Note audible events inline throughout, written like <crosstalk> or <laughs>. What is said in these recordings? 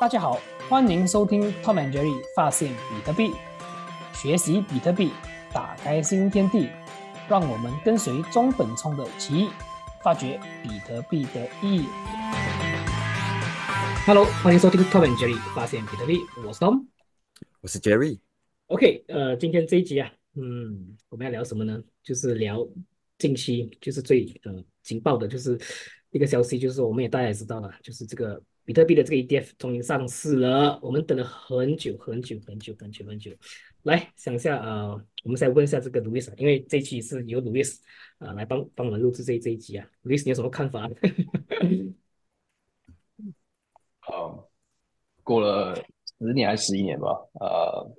大家好，欢迎收听 Tom and Jerry 发现比特币，学习比特币，打开新天地。让我们跟随中本聪的奇遇，发掘比特币的意义。Hello，欢迎收听 Tom and Jerry 发现比特币，我是 Tom，我是 Jerry。OK，呃，今天这一集啊，嗯，我们要聊什么呢？就是聊近期就是最呃劲爆的，就是一个消息，就是我们也大家也知道了，就是这个比特币的这个 ETF 终于上市了。我们等了很久很久很久很久很久。来想一下啊，我们再问一下这个 Louis 啊，因为这一期是由 Louis 啊来帮帮我们录制这这一集啊，Louis 你有什么看法？<laughs> 呃，过了十年还是十一年吧，呃，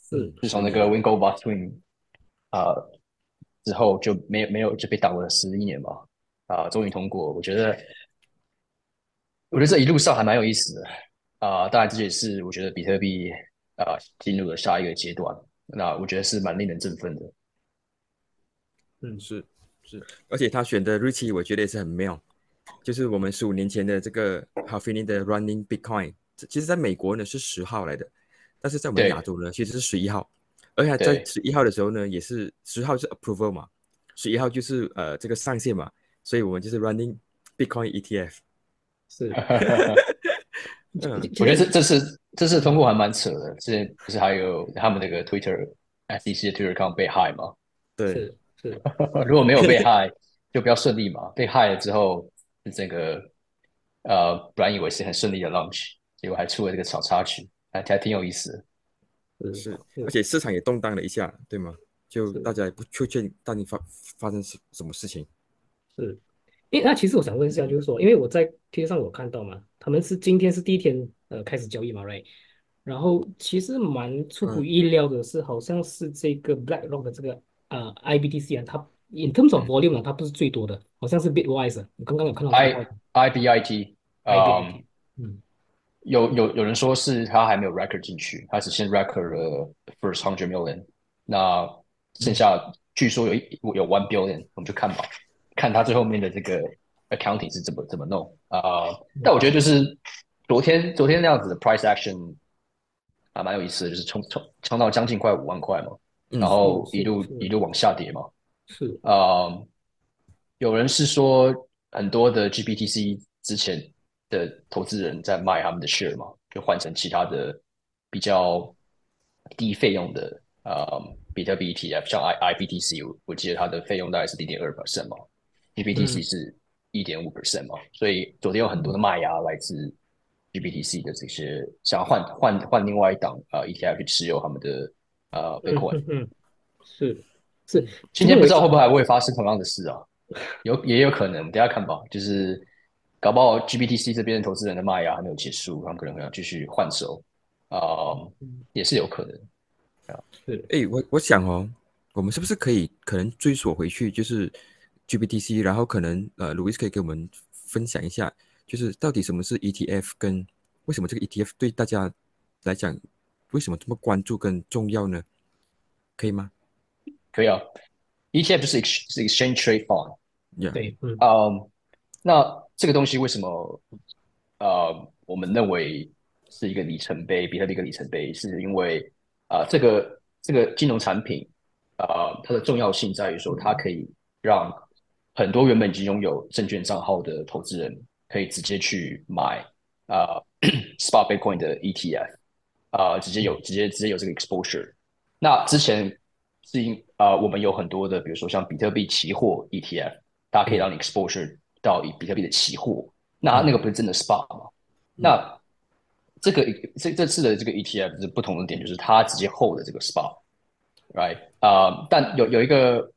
是自从那个 Wingo b u s t w i n 啊之后就没有没有就被挡了十一年吧，啊，终于通过，我觉得我觉得这一路上还蛮有意思的啊，当然这也是我觉得比特币。啊，进入了下一个阶段，那我觉得是蛮令人振奋的。嗯，是是，而且他选的日期我觉得也是很妙，就是我们十五年前的这个 Halfing 的 Running Bitcoin，其实在美国呢是十号来的，但是在我们亚洲呢其实是十一号，而且在十一号的时候呢也是十号是 Approval 嘛，十一号就是呃这个上线嘛，所以我们就是 Running Bitcoin ETF，是。<laughs> 嗯，我觉得这这次这次通过还蛮扯的。之前不是还有他们那个 Twitter，SEC 的 Twitter account 被害吗？对，是是。<laughs> 如果没有被害，就比较顺利嘛。被害了之后，这个呃，本来以为是很顺利的 launch，结果还出了这个小插曲，还还挺有意思的。是，而且市场也动荡了一下，对吗？就大家也不确定到底发发生什什么事情。是。诶，那其实我想问一下，就是说，因为我在贴上有看到嘛，他们是今天是第一天呃开始交易嘛，right？然后其实蛮出乎意料的是，好像是这个 BlackRock 的这个呃 IBTC 啊，它 in terms of volume 呢，它不是最多的，好像是 Bitwise。我刚刚有看到 I IBIT 啊，嗯，有有有人说是他还没有 record 进去，他只先 record 了 first hundred million，那剩下据说有一有 one billion，我们就看吧。看他最后面的这个 accounting 是怎么怎么弄啊？但我觉得就是昨天昨天那样子的 price action 啊，蛮有意思的，就是冲冲冲到将近快五万块嘛，然后一路一路往下跌嘛。是啊，有人是说很多的 GPTC 之前的投资人在卖他们的 share 嘛，就换成其他的比较低费用的啊比特币 ETF，像 I IBTC，我我记得它的费用大概是零点二 percent 嘛。GPTC 是一点五 percent 嘛，所以昨天有很多的卖压来自 GPTC 的这些想要换换换另外一档啊 ETF 去持有他们的呃 Bitcoin，嗯，是是，今天不知道会不会还会发生同样的事啊？有也有可能，等下看吧。就是搞不好 GPTC 这边投资人的卖压还没有结束，他们可能会要继续换手啊，也是有可能啊。是，哎，我我想哦，我们是不是可以可能追索回去，就是。GPTC，然后可能呃，Louis 可以给我们分享一下，就是到底什么是 ETF，跟为什么这个 ETF 对大家来讲为什么这么关注跟重要呢？可以吗？可以啊，ETF 是是 Exchange Trade Fund，对，嗯，那这个东西为什么呃，我们认为是一个里程碑，比特币一个里程碑，是因为啊，这个这个金融产品啊，它的重要性在于说，它可以让很多原本已经拥有证券账号的投资人，可以直接去买啊，<coughs> spot Bitcoin 的 ETF，啊，直接有直接直接有这个 exposure。那之前是因啊，我们有很多的，比如说像比特币期货 ETF，大家可以让你 exposure 到以比特币的期货，那那个不是真的 spot 吗？那这个这这次的这个 ETF 是不同的点，就是它直接 hold 的这个 spot，right？啊，但有有一个。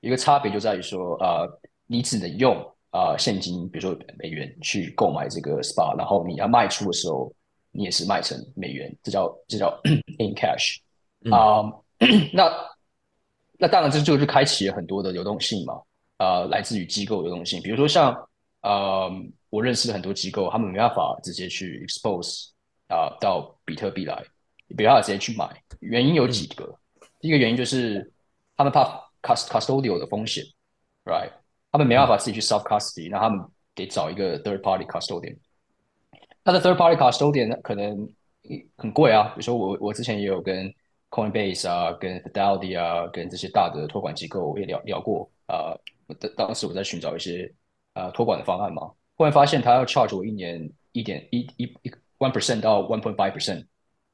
一个差别就在于说，呃，你只能用啊现金，比如说美元去购买这个 SPA，然后你要卖出的时候，你也是卖成美元，这叫这叫 <clears throat> in cash 啊。<clears throat> 那那当然这就就开启了很多的流动性嘛，啊，来自于机构流动性，比如说像呃，我认识的很多机构，他们没办法直接去 expose 啊到比特币来，没办法直接去买，原因有几个，第一个原因就是他们怕。Cust custodial 的风险，right？他们没办法自己去 self custody，那他们得找一个 third party custodian。它的 third party custodian 可能很贵啊。比如说我我之前也有跟 Coinbase 啊、跟 Fidelity 啊、跟这些大的托管机构也聊聊过啊。当当时我在寻找一些呃托管的方案嘛，忽然发现他要 charge 我一年一点一一一 one percent 到 one point five percent。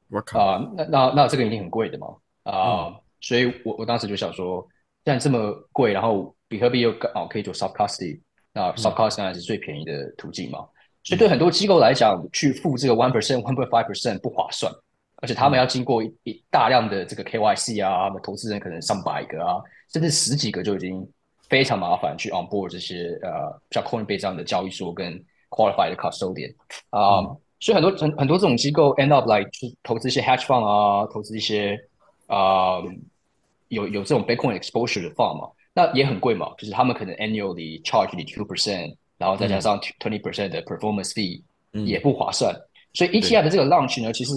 我靠啊，那那那这个一定很贵的嘛啊，所以我我当时就想说，既然这么贵，然后比特币又刚好可以做 soft custody，那 soft custody 当然是最便宜的途径嘛。所以对很多机构来讲，去付这个 one percent one point five percent 不划算，而且他们要经过一大量的这个 KYC 啊，投资人可能上百个啊，甚至十几个就已经非常麻烦去 on board 这些呃像 Coinbase 这样的交易所跟 qualified custodian 啊。所以很多很很多这种机构 end up like 去投资一些 hedge fund 啊，投资一些啊有有这种 Bitcoin exposure 的 fund 嘛，那也很贵嘛，就是他们可能 annually charge 你 two percent，然后再加上 twenty percent 的 performance fee，也不划算。所以 ETF 的这个 launch 呢，其实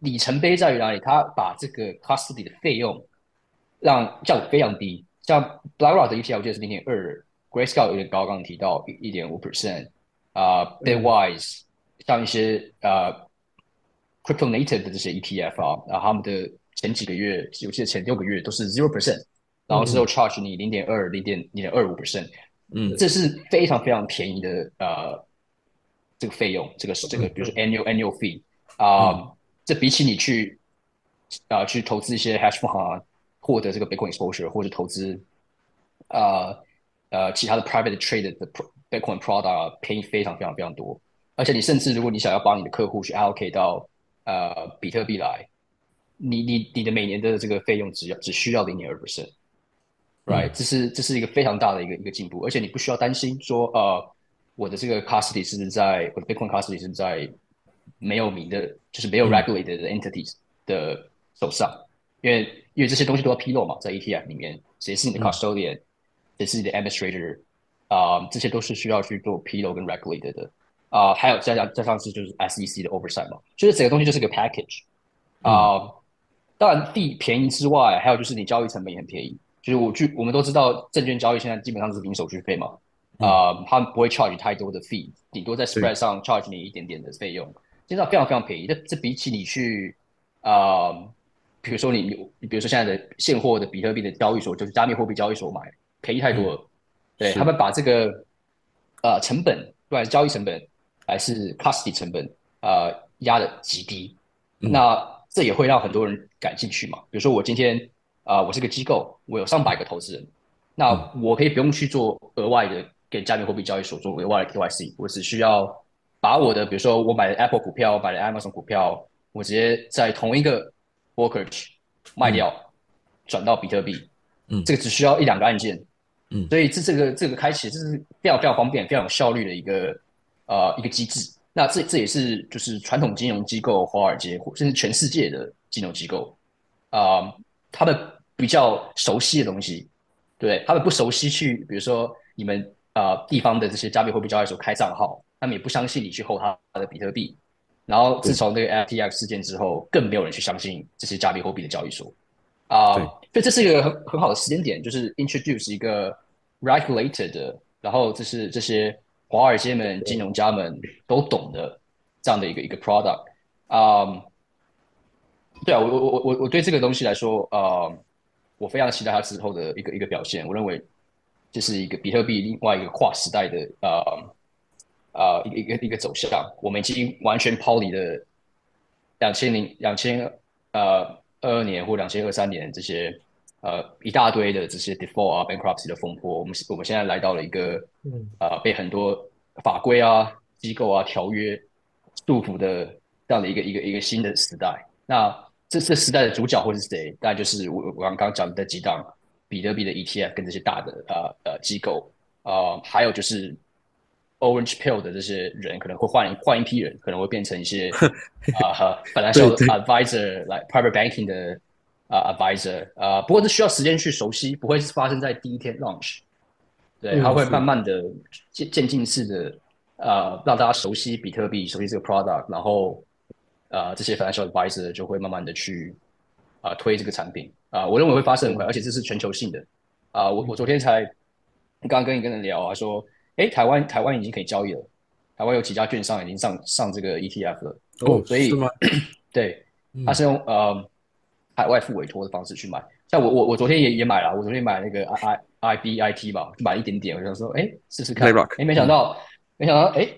里程碑在于哪里？它把这个 custody 的费用让降得非常低，像 BlackRock 的 ETF 我记得是零点二，Grayscale 有点高，刚刚提到一一点五 percent，啊，Bitwise。像一些呃，crypto native 的这些 ETF 啊，然后他们的前几个月，尤其是前六个月都是 zero percent，然后之后 charge 你零点二、零点零点二五 percent，嗯，这是非常非常便宜的呃这个费用，这个是这个比如说 annual annual fee 啊，这比起你去啊去投资一些 hash fund 啊，获得这个 Bitcoin exposure 或者投资啊呃其他的 private trade 的 Bitcoin product 便宜非常非常非常多。而且你甚至如果你想要帮你的客户去 allocate 到呃比特币来，你你你的每年的这个费用只要只需要零点二 percent，right？这是这是一个非常大的一个一个进步，而且你不需要担心说呃我的这个 custody 是不是在我的 Bitcoin custody 是在没有名的，就是没有 regulated 的 entities 的手上，因为因为这些东西都要披露嘛，在 ETF 里面谁是你的 custodian，谁是你的 administrator 啊，这些都是需要去做披露跟 regulated 的。啊，还有再加再上次就是 SEC 的 oversight 嘛，就是整个东西就是个 package 啊。当然地便宜之外，还有就是你交易成本也很便宜。就是我去我们都知道，证券交易现在基本上是零手续费嘛，啊，他们不会 charge 太多的 fee，顶多在 spread 上 charge 你一点点的费用，现在非常非常便宜。这这比起你去啊，比如说你你比如说现在的现货的比特币的交易所，就是加密货币交易所买，便宜太多了。对他们把这个呃成本，不管是交易成本。还是 custody 成本呃压的极低，那这也会让很多人感兴趣嘛。比如说我今天啊，我是个机构，我有上百个投资人，那我可以不用去做额外的给加密货币交易所做额外的 KYC，我只需要把我的比如说我买的 Apple 股票，买的 Amazon 股票，我直接在同一个 brokerage 卖掉，转到比特币，嗯，这个只需要一两个按键，嗯，所以这这个这个开启这是非常非常方便、非常有效率的一个。呃，一个机制，那这这也是就是传统金融机构、华尔街或甚至全世界的金融机构啊，他们比较熟悉的东西，对他们不熟悉去，比如说你们啊地方的这些加密货币交易所开账号，他们也不相信你去后他的比特币。然后自从那个 FTX 事件之后，更没有人去相信这些加密货币的交易所啊。所以这是一个很很好的时间点，就是 introduce 一个 regulated，然后这是这些。华尔街们、金融家们都懂的这样的一个一个 product 啊，对啊，我我我我我对这个东西来说，呃，我非常期待它之后的一个一个表现。我认为这是一个比特币另外一个跨时代的呃呃一个一个一个走向。我们已经完全抛离了两千零两千呃二二年或两千二三年这些。呃，一大堆的这些 default 啊，bankruptcy 的风波，我们我们现在来到了一个，呃，被很多法规啊、机构啊、条约束缚的这样的一个一个一个新的时代。那这这时代的主角会是谁？大概就是我我刚刚讲的几档比特币的 ETF 跟这些大的呃呃机构啊，还有就是 Orange Pill 的这些人可能会换换一批人，可能会变成一些啊 <laughs> 和本来是 advisor 来 private banking 的。啊，advisor 啊，不过这需要时间去熟悉，不会是发生在第一天 launch，对，它会慢慢的渐渐进式的啊，让大家熟悉比特币，熟悉这个 product，然后啊，这些 financial advisor 就会慢慢的去啊推这个产品。啊，我认为会发生很快，而且这是全球性的。啊，我我昨天才刚刚跟一个人聊啊，说，哎，台湾台湾已经可以交易了，台湾有几家券商已经上上这个 ETF 了。哦，所以？对，他是用呃海外付委托的方式去买。像我我我昨天也也买了，我昨天买那个 I I I B I T 吧，就买一点点，我想说，哎，试试看。哎，没想到，没想到，哎，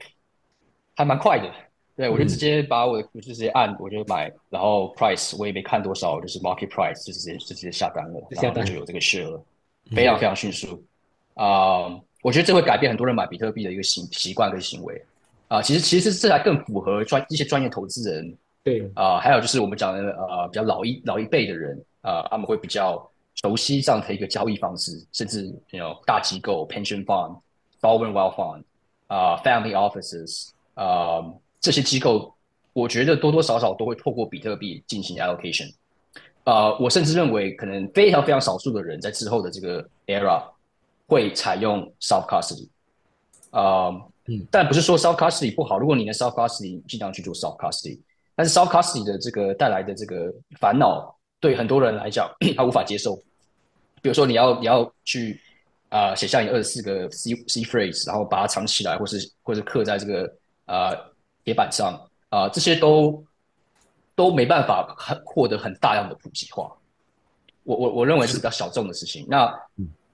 还蛮快的。对，我就直接把我的我就直接按，我就买，然后 price 我也没看多少，就是 market price 就直接就直接下单了，下单然后就有这个 share 了，非常非常迅速。啊、我觉得这会改变很多人买比特币的一个习习惯跟行为。啊、其实其实这还更符合专一些专业投资人对，啊、还有就是我们讲的呃比较老一老一辈的人啊、他们会比较熟悉这样的一个交易方式，甚至有大机构 pension fund、sovereign wealth fund 啊、family offices 啊、这些机构，我觉得多多少少都会透过比特币进行 allocation。呃，我甚至认为可能非常非常少数的人在之后的这个 era 会采用 soft custody。啊、嗯但不是说 soft custody 不好，如果你的 soft custody 尽量去做 soft custody，但是 soft custody 的这个带来的这个烦恼，对很多人来讲 <clears throat> 他无法接受。比如说你要你要去啊、呃写下你二十四个 C C phrase，然后把它藏起来，或是或是刻在这个啊铁板上啊、这些都都没办法很获得很大量的普及化。我我我认为是比较小众的事情。那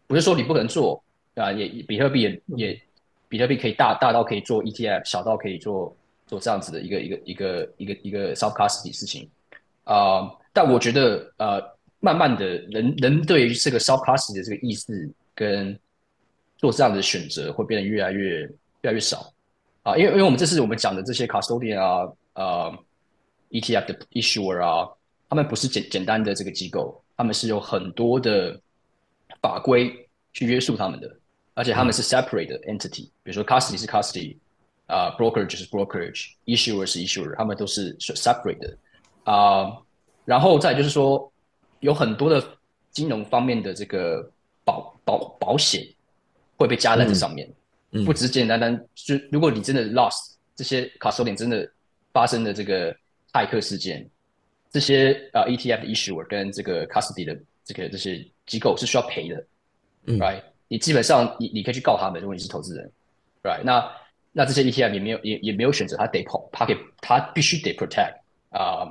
不是说你不能做啊、也也比特币也也比特币可以大大到可以做 ETF，小到可以做做这样子的一个一个一个一个一个 soft custody 事情。啊、但我觉得呃，慢慢的人人对于这个 soft custody 的这个意识跟做这样的选择会变得越来越越来越少。啊、因为因为我们这次我们讲的这些 custodian 啊呃 ETF 的 issuer 啊，他们不是简简单的这个机构，他们是有很多的法规去约束他们的，而且他们是 separate 的 entity，比如说 custody 是 custody，啊、brokerage 是 brokerage，issuer 是 issuer，他们都是是 separate 的啊、然后再就是说，有很多的金融方面的这个保保保险会被加在这上面，嗯不只是简简单单，就如果你真的 lost 这些 custodian 真的发生的这个骇客事件，这些呃 ETF 的 issuer 跟这个 custody 的这个这些机构是需要赔的，嗯，right？你基本上你你可以去告他们，如果你是投资人，right？那那这些 ETF 也没有也也没有选择，他得跑，他给他必须得 protect 啊、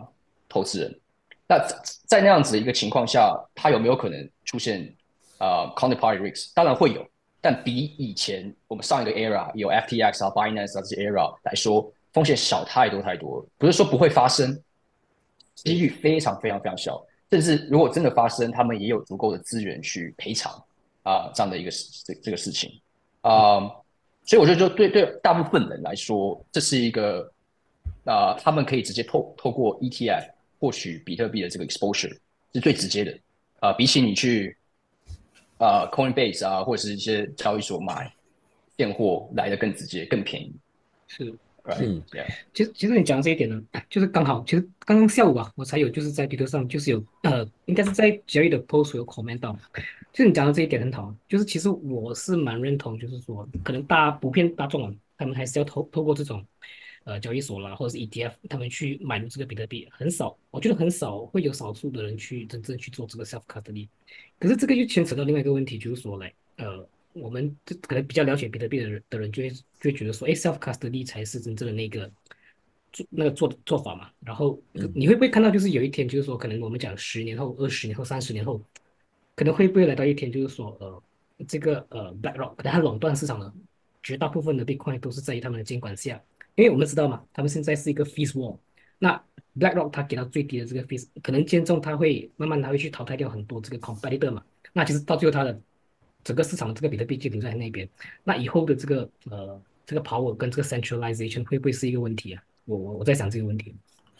投资人。那在那样子一个情况下，它有没有可能出现呃 counterparty risk？当然会有，但比以前我们上一个 era 有 FTX 啊、Binance 啊这些 era 来说，风险小太多太多。不是说不会发生，几率非常非常非常小。甚至如果真的发生，他们也有足够的资源去赔偿啊、这样的一个事这这个事情啊、所以我觉得就对对大部分人来说，这是一个啊、他们可以直接透透过 ETF 获取比特币的这个 exposure 是最直接的啊、比起你去啊、Coinbase 啊或者是一些交易所买现货来的更直接、更便宜。是。嗯 Yeah. 其实其实你讲的这一点呢，就是刚好，其实刚刚下午啊，我才有就是在推特上就是有呃，应该是在交易的 post 有 comment 到，就是你讲的这一点很好，就是其实我是蛮认同，就是说可能大普遍大众啊，他们还是要透透过这种呃交易所啦，或者是 ETF，他们去买入这个比特币，很少，我觉得很少会有少数的人去真正去做这个 self custody。可是这个又牵扯到另外一个问题，就是说嘞，呃，我们这可能比较了解比特币的人的人就会就会觉得说，哎，self custody 才是真正的那个做那个做做法嘛。然后嗯你会不会看到，就是有一天，就是说，可能我们讲十年后、二十年后、三十年后，可能会不会来到一天，就是说，呃，这个呃 BlackRock 可能它垄断市场的绝大部分的 Bitcoin 都是在于他们的监管下，因为我们知道嘛，他们现在是一个 fees wall。那 BlackRock 它给到最低的这个 fees，可能间中它会慢慢它会去淘汰掉很多这个 competitor 嘛。那其实到最后它的整个市场的这个比特币就留在那边。那以后的这个呃这个 power 跟这个 centralization 会不会是一个问题啊？我我我在想这个问题。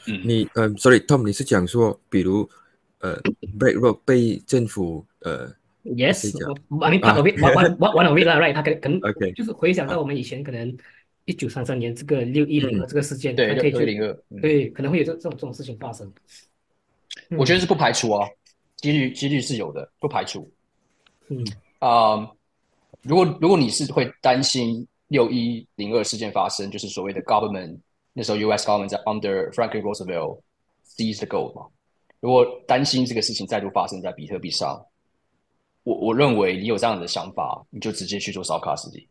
嗯，你呃，sorry，Tom，你是讲说，比如呃，BlackRock 被政府呃 Yes, 我 I mean part of it, one one one of it 啦，right？他可能可能 OK 就是回想到我们以前可能一九三三年这个六一零的这个事件，对，它可以去零二，嗯对，可能会有这这种这种事情发生。我觉得是不排除啊，几率几率是有的，不排除。嗯啊、如果如果你是会担心六一零二事件发生，就是所谓的 government 那时候 U.S. government 在 under Franklin Roosevelt seize the gold 嘛，如果担心这个事情再度发生在比特币上，我我认为你有这样的想法，你就直接去做烧卡实体。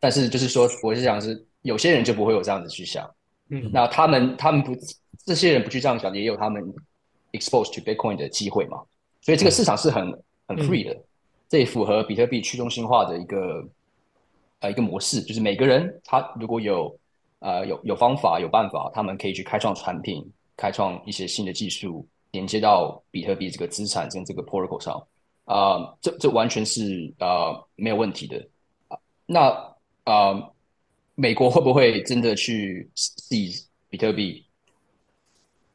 但是就是说，我是想是有些人就不会有这样子去想。嗯，那他们他们不这些人不去这样想，也有他们 expose to Bitcoin 的机会嘛。所以这个市场是很很 free 的，这也符合比特币去中心化的一个呃一个模式，就是每个人他如果有呃有有方法有办法，他们可以去开创产品，开创一些新的技术，连接到比特币这个资产跟这个 protocol 上啊，这这完全是呃没有问题的。那啊，美国会不会真的去 seize 比特币？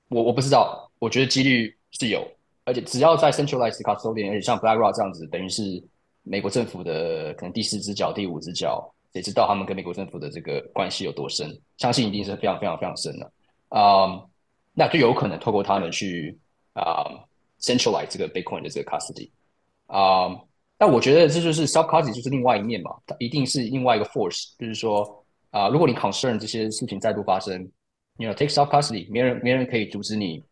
我我不知道，我觉得几率是有。而且只要在 centralized custodian，而且像 BlackRock 这样子，等于是美国政府的可能第四只脚、第五只脚，谁知道他们跟美国政府的这个关系有多深？相信一定是非常非常非常深的啊！那就有可能透过他们去啊 centralize 这个 Bitcoin 的这个 custody 啊。但我觉得这就是 self custody 就是另外一面嘛，它一定是另外一个 force，就是说啊，如果你 concern 这些事情再度发生，你要 take self custody，没人没人可以阻止你，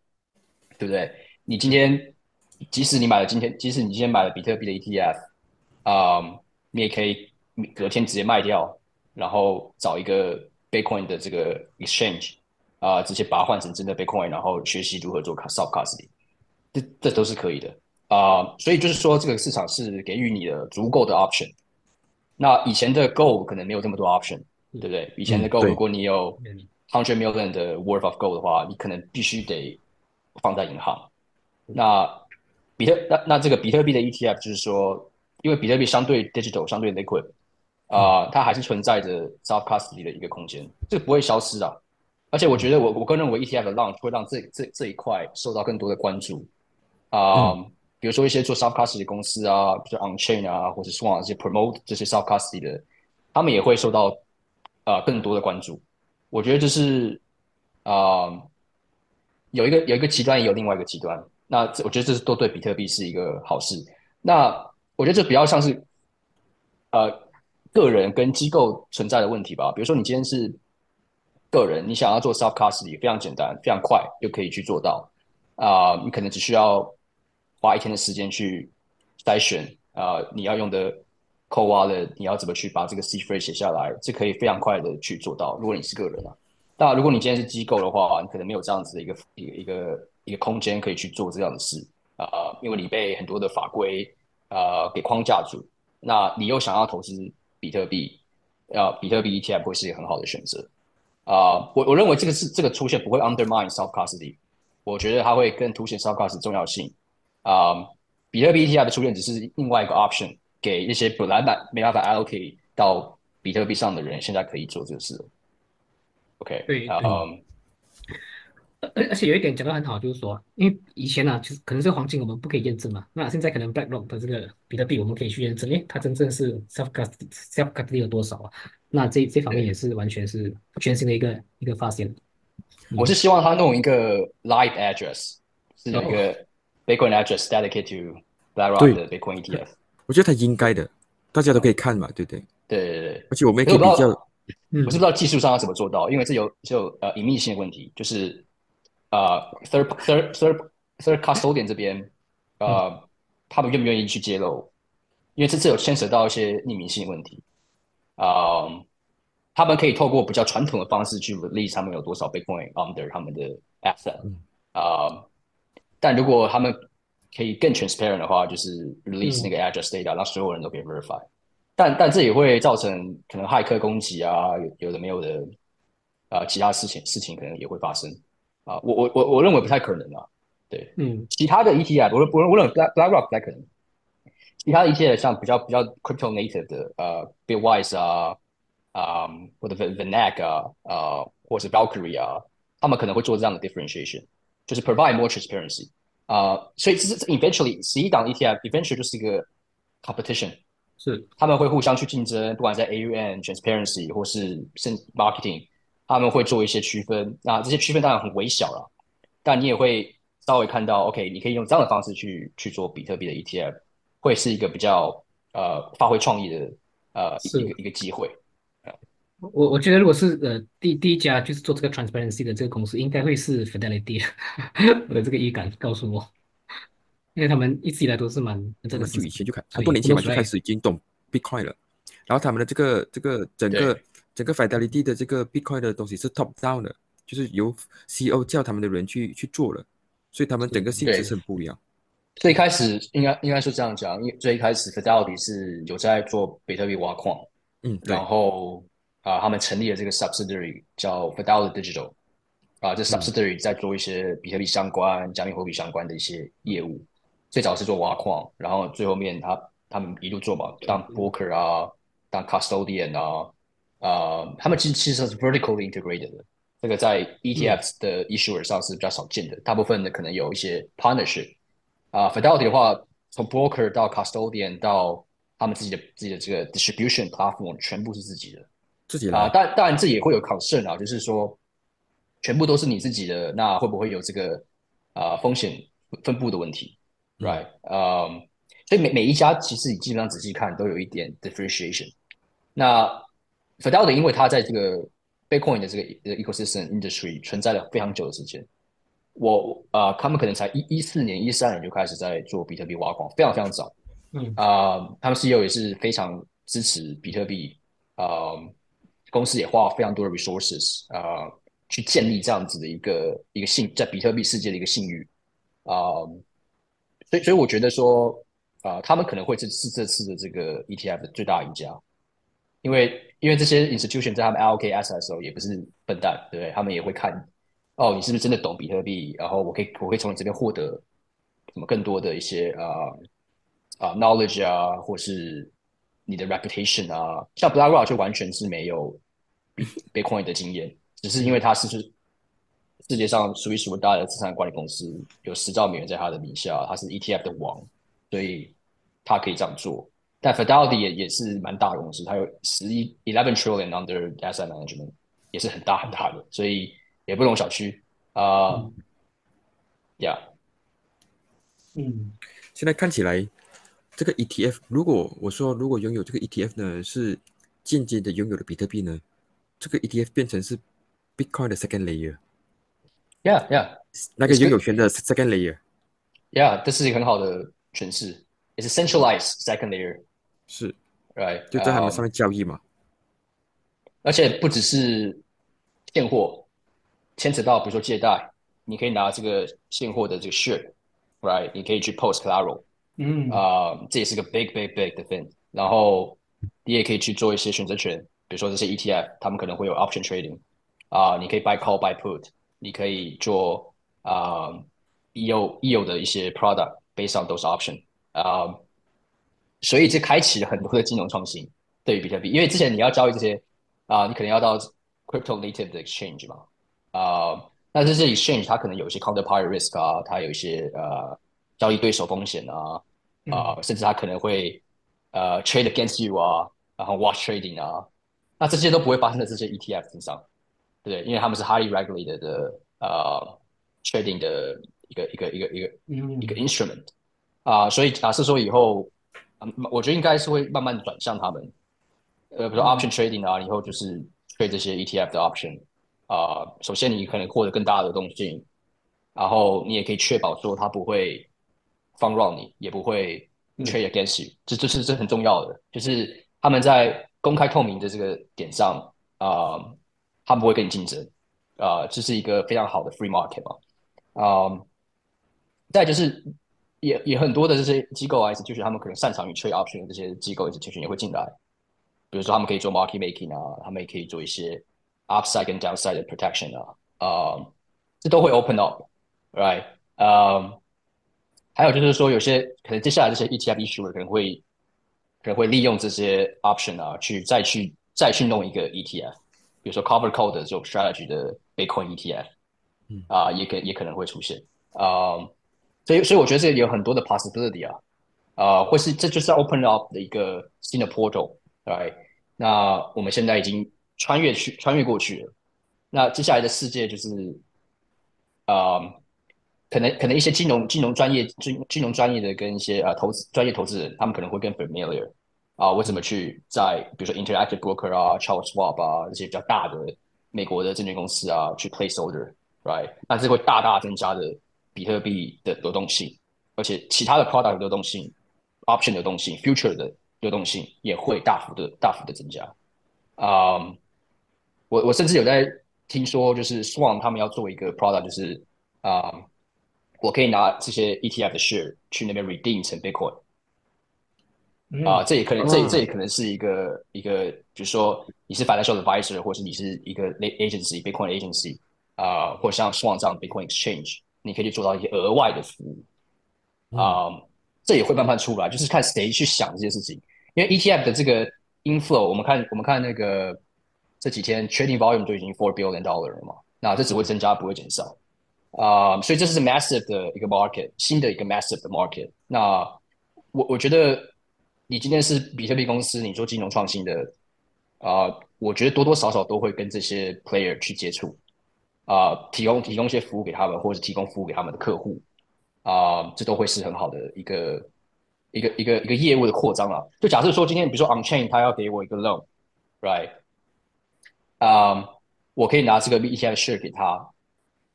对不对？你今天，即使你买了今天，即使你今天买了比特币的 ETF，啊，你也可以隔天直接卖掉，然后找一个 Bitcoin 的这个 exchange，啊，直接把它换成真的 Bitcoin，然后学习如何做 sub custody，这这都是可以的啊。所以就是说，这个市场是给予你的足够的 option。那以前的 Gold 可能没有这么多 option，对不对？以前的 Gold，如果你有 hundred million 的 worth of Gold 的话，你可能必须得放在银行。那比特那那这个比特币的 ETF 就是说，因为比特币相对 digital 相对 liquid 啊，它还是存在着 self custody 的一个空间，这个不会消失啊。而且我觉得我我个人认为 ETF 的 launch 会让这这这一块受到更多的关注啊，比如说一些做 self custody 的公司啊，比如 on chain 啊，或者 Swan 这些 promote 这些 self custody 的，他们也会受到啊更多的关注。我觉得这是啊有一个有一个极端，也有另外一个极端。那这我觉得这是都对比特币是一个好事。那我觉得这比较像是，呃，个人跟机构存在的问题吧。比如说你今天是个人，你想要做 self custody，非常简单，非常快就可以去做到。啊，你可能只需要花一天的时间去筛选啊，你要用的 c o w a l l e 你要怎么去把这个 C phrase 写下来，这可以非常快的去做到。如果你是个人啊，那如果你今天是机构的话，你可能没有这样子的一个一个一个。一个空间可以去做这样的事啊，因为你被很多的法规啊给框架住，那你又想要投资比特币，啊，比特币 ETF 会是一个很好的选择啊。我我认为这个是这个出现不会 undermine self custody，我觉得它会更凸显 self custody 重要性啊。比特币 ETF 的出现只是另外一个 option，给一些本来没没办法 allocate 到比特币上的人，现在可以做这个事。OK，对，嗯。而而且有一点讲的很好，就是说，因为以前呢，就是可能这个黄金我们不可以验证嘛，那现在可能 BlackRock 的这个比特币我们可以去验证，诶，它真正是 self custody self custody 有多少啊？那这这方面也是完全是全新的一个一个发现。我是希望他弄一个 live address，是那个 Bitcoin address dedicated to BlackRock 的 Bitcoin ETF。我觉得他应该的，大家都可以看嘛，对不对？对对对。而且我们也可以比较，我是不知道技术上要怎么做到，因为这有就呃隐秘性的问题，就是。呃，third third third third custodian 这边，呃，他们愿不愿意去揭露？因为这次有牵扯到一些匿名性问题。啊，他们可以透过比较传统的方式去 release 他们有多少 Bitcoin under 他们的 asset。啊，但如果他们可以更 transparent 的话，就是 release 那个 address data，让所有人都可以 verify。但但这也会造成可能骇客攻击啊，有有的没有的，啊，其他事情事情可能也会发生。啊，我我我我认为不太可能啊。对，嗯，其他的 ETF，我我我认为 Black BlackRock 不太可能。其他的 ETF 像比较比较 crypto native 的，呃，Bitwise 啊，啊，或者 Vanek 啊，啊，或者是 Valkyrie 啊，他们可能会做这样的 differentiation，就是 provide more transparency。啊，所以这是 eventually 十一档 ETF eventually 就是一个 competition，是他们会互相去竞争，不管在 AUM transparency 或是甚 marketing。他们会做一些区分，那这些区分当然很微小了，但你也会稍微看到，OK，你可以用这样的方式去去做比特币的 ETF，会是一个比较呃发挥创意的呃一个一个机会。我我觉得如果是呃第第一家就是做这个 transparency 的这个公司，应该会是 Fidelity，我 <laughs> 的这个预感告诉我，因为他们一直以来都是蛮这个。就以前就开很多年前嘛就开始已经懂 Bitcoin 了，然后他们的这个这个整个。整个 Fidelity 的这个 Bitcoin 的东西是 top down 的，就是由 CEO 叫他们的人去去做了，所以他们整个性质是很不一样。最开始应该应该是这样讲，因为最开始 Fidelity 是有在做比特币挖矿，嗯，然后啊，他们成立了这个 subsidiary 叫 Fidelity Digital，啊，这 subsidiary 在做一些比特币相关、加密货币相关的一些业务。最早是做挖矿，然后最后面他他们一路做嘛，当 broker 啊，当 custodian 啊，啊，他们其实其实是 vertically integrated 的，这个在 ETFs 的 issuer 上是比较少见的，大部分的可能有一些 partnership。啊，Fidelity 的话，从 broker 到 custodian 到他们自己的自己的这个 distribution platform 全部是自己的，自己啊，但当然这也会有 concern 啊，就是说全部都是你自己的，那会不会有这个啊风险分布的问题？Right？嗯，所以每每一家其实你基本上仔细看都有一点 differentiation。那 Fidelity 因为它在这个 Bitcoin 的这个 ecosystem industry 存在了非常久的时间。我啊，他们可能才一一四年、一三年就开始在做比特币挖矿，非常非常早。嗯啊，他们 CEO 也是非常支持比特币啊，公司也花了非常多的 resources 啊，去建立这样子的一个一个信，在比特币世界的一个信誉啊。所以，所以我觉得说啊，他们可能会是是这次的这个 ETF 的最大赢家，因为因为这些 institution 在他们 allocate asset 的时候也不是笨蛋，对不对？他们也会看。哦，你是不是真的懂比特币？然后我可以，我可以从你这边获得什么更多的一些啊啊 knowledge 啊，或是你的 reputation 啊。像 BlackRock 就完全是没有 Bitcoin 的经验，<laughs> 只是因为他是是世界上数一数二大的资产管理公司，有十兆美元在他的名下，他是 ETF 的王，所以他可以这样做。但 Fidelity 也也是蛮大的公司，它有十一 eleven trillion under asset management，也是很大很大的，所以。也不容小觑啊，Yeah，，嗯，现在看起来，这个 ETF，如果我说如果拥有这个 ETF 呢，是间接的拥有了比特币呢，这个 ETF 变成是 Bitcoin 的 second layer，yeah yeah，那个拥有权的 second layer，yeah，这是一个很好的诠释，it's centralized second layer，是，right，就在他们上面交易嘛，而且不只是现货。牵扯到比如说借贷，你可以拿这个现货的这个 share，right？你可以去 post collateral，嗯啊，这也是个 big big big 的 thing。然后你也可以去做一些选择权，比如说这些 ETF，他们可能会有 option trading，啊，你可以 buy call buy put，你可以做啊 EO EO 的一些 product based on those option，啊，所以这开启了很多的金融创新对于比特币，因为之前你要交易这些啊，你可能要到 crypto native 的 exchange 嘛。啊，但是这 exchange 它可能有一些 counterparty risk 啊，它有一些呃交易对手风险啊，啊，甚至它可能会呃 trade against you 啊，然后 watch trading 啊，那这些都不会发生在这些 ETF 身上，对不对？因为他们是 highly regulated 的呃 trading 的一个一个一个一个一个 instrument 啊，所以假设说以后，嗯，我觉得应该是会慢慢转向他们，呃，比如说 option trading 啊，以后就是 trade 这些 ETF 的 option。啊，首先你可能获得更大的动性，然后你也可以确保说它不会放让你，也不会 trade against you，这这是这很重要的，就是他们在公开透明的这个点上啊，他们不会跟你竞争啊，这是一个非常好的 free market 嘛啊。再就是也也很多的这些机构啊，就是他们可能擅长于 trade option 的这些机构 institution 也会进来，比如说他们可以做 market making 啊，他们也可以做一些。upside 跟 downside 的 protection 啊，啊，这都会 open up，right？嗯，还有就是说，有些可能接下来这些 ETF issuer 可能会可能会利用这些 option 啊，去再去再去弄一个 ETF，比如说 cover code 这种 strategy 的 Bitcoin ETF，嗯啊，也可也可能会出现啊，所以所以我觉得这里有很多的 possibility 啊，啊，或是这就是 open up 的一个新的 portal，right？那我们现在已经。穿越去，穿越过去了。那接下来的世界就是，啊，可能可能一些金融金融专业金金融专业的跟一些啊投资专业投资人，他们可能会更 familiar 啊，我怎么去在比如说 Interactive Broker 啊、Charles Schwab 啊这些比较大的美国的证券公司啊去 place order，right？那这会大大增加的比特币的流动性，而且其他的 product 流动性、option 流动性、future 的流动性也会大幅的大幅的增加啊。我我甚至有在听说，就是 Swan 他们要做一个 product，就是啊，我可以拿这些 ETF 的 share 去那边 redeem 成 Bitcoin。啊，这也可能，这这也可能是一个一个，比如说你是 financial advisor，或是你是一个 agency，Bitcoin agency，啊，或像 Swan 这样 Bitcoin exchange，你可以去做到一些额外的服务。啊，这也会慢慢出来，就是看谁去想这些事情。因为 ETF 的这个 inflow，我们看我们看那个这几天 trading volume 就已经 four billion dollar 了嘛，那这只会增加不会减少。啊，所以这是 massive 的一个 market，新的一个 massive 的 market。那我我觉得。你今天是比特币公司，你做金融创新的，啊，我觉得多多少少都会跟这些 player 去接触，啊，提供提供一些服务给他们，或者是提供服务给他们的客户，啊，这都会是很好的一个一个一个一个业务的扩张啊。就假设说今天，比如说 Onchain 他要给我一个 loan，right，啊，我可以拿这个 ETF share 给他，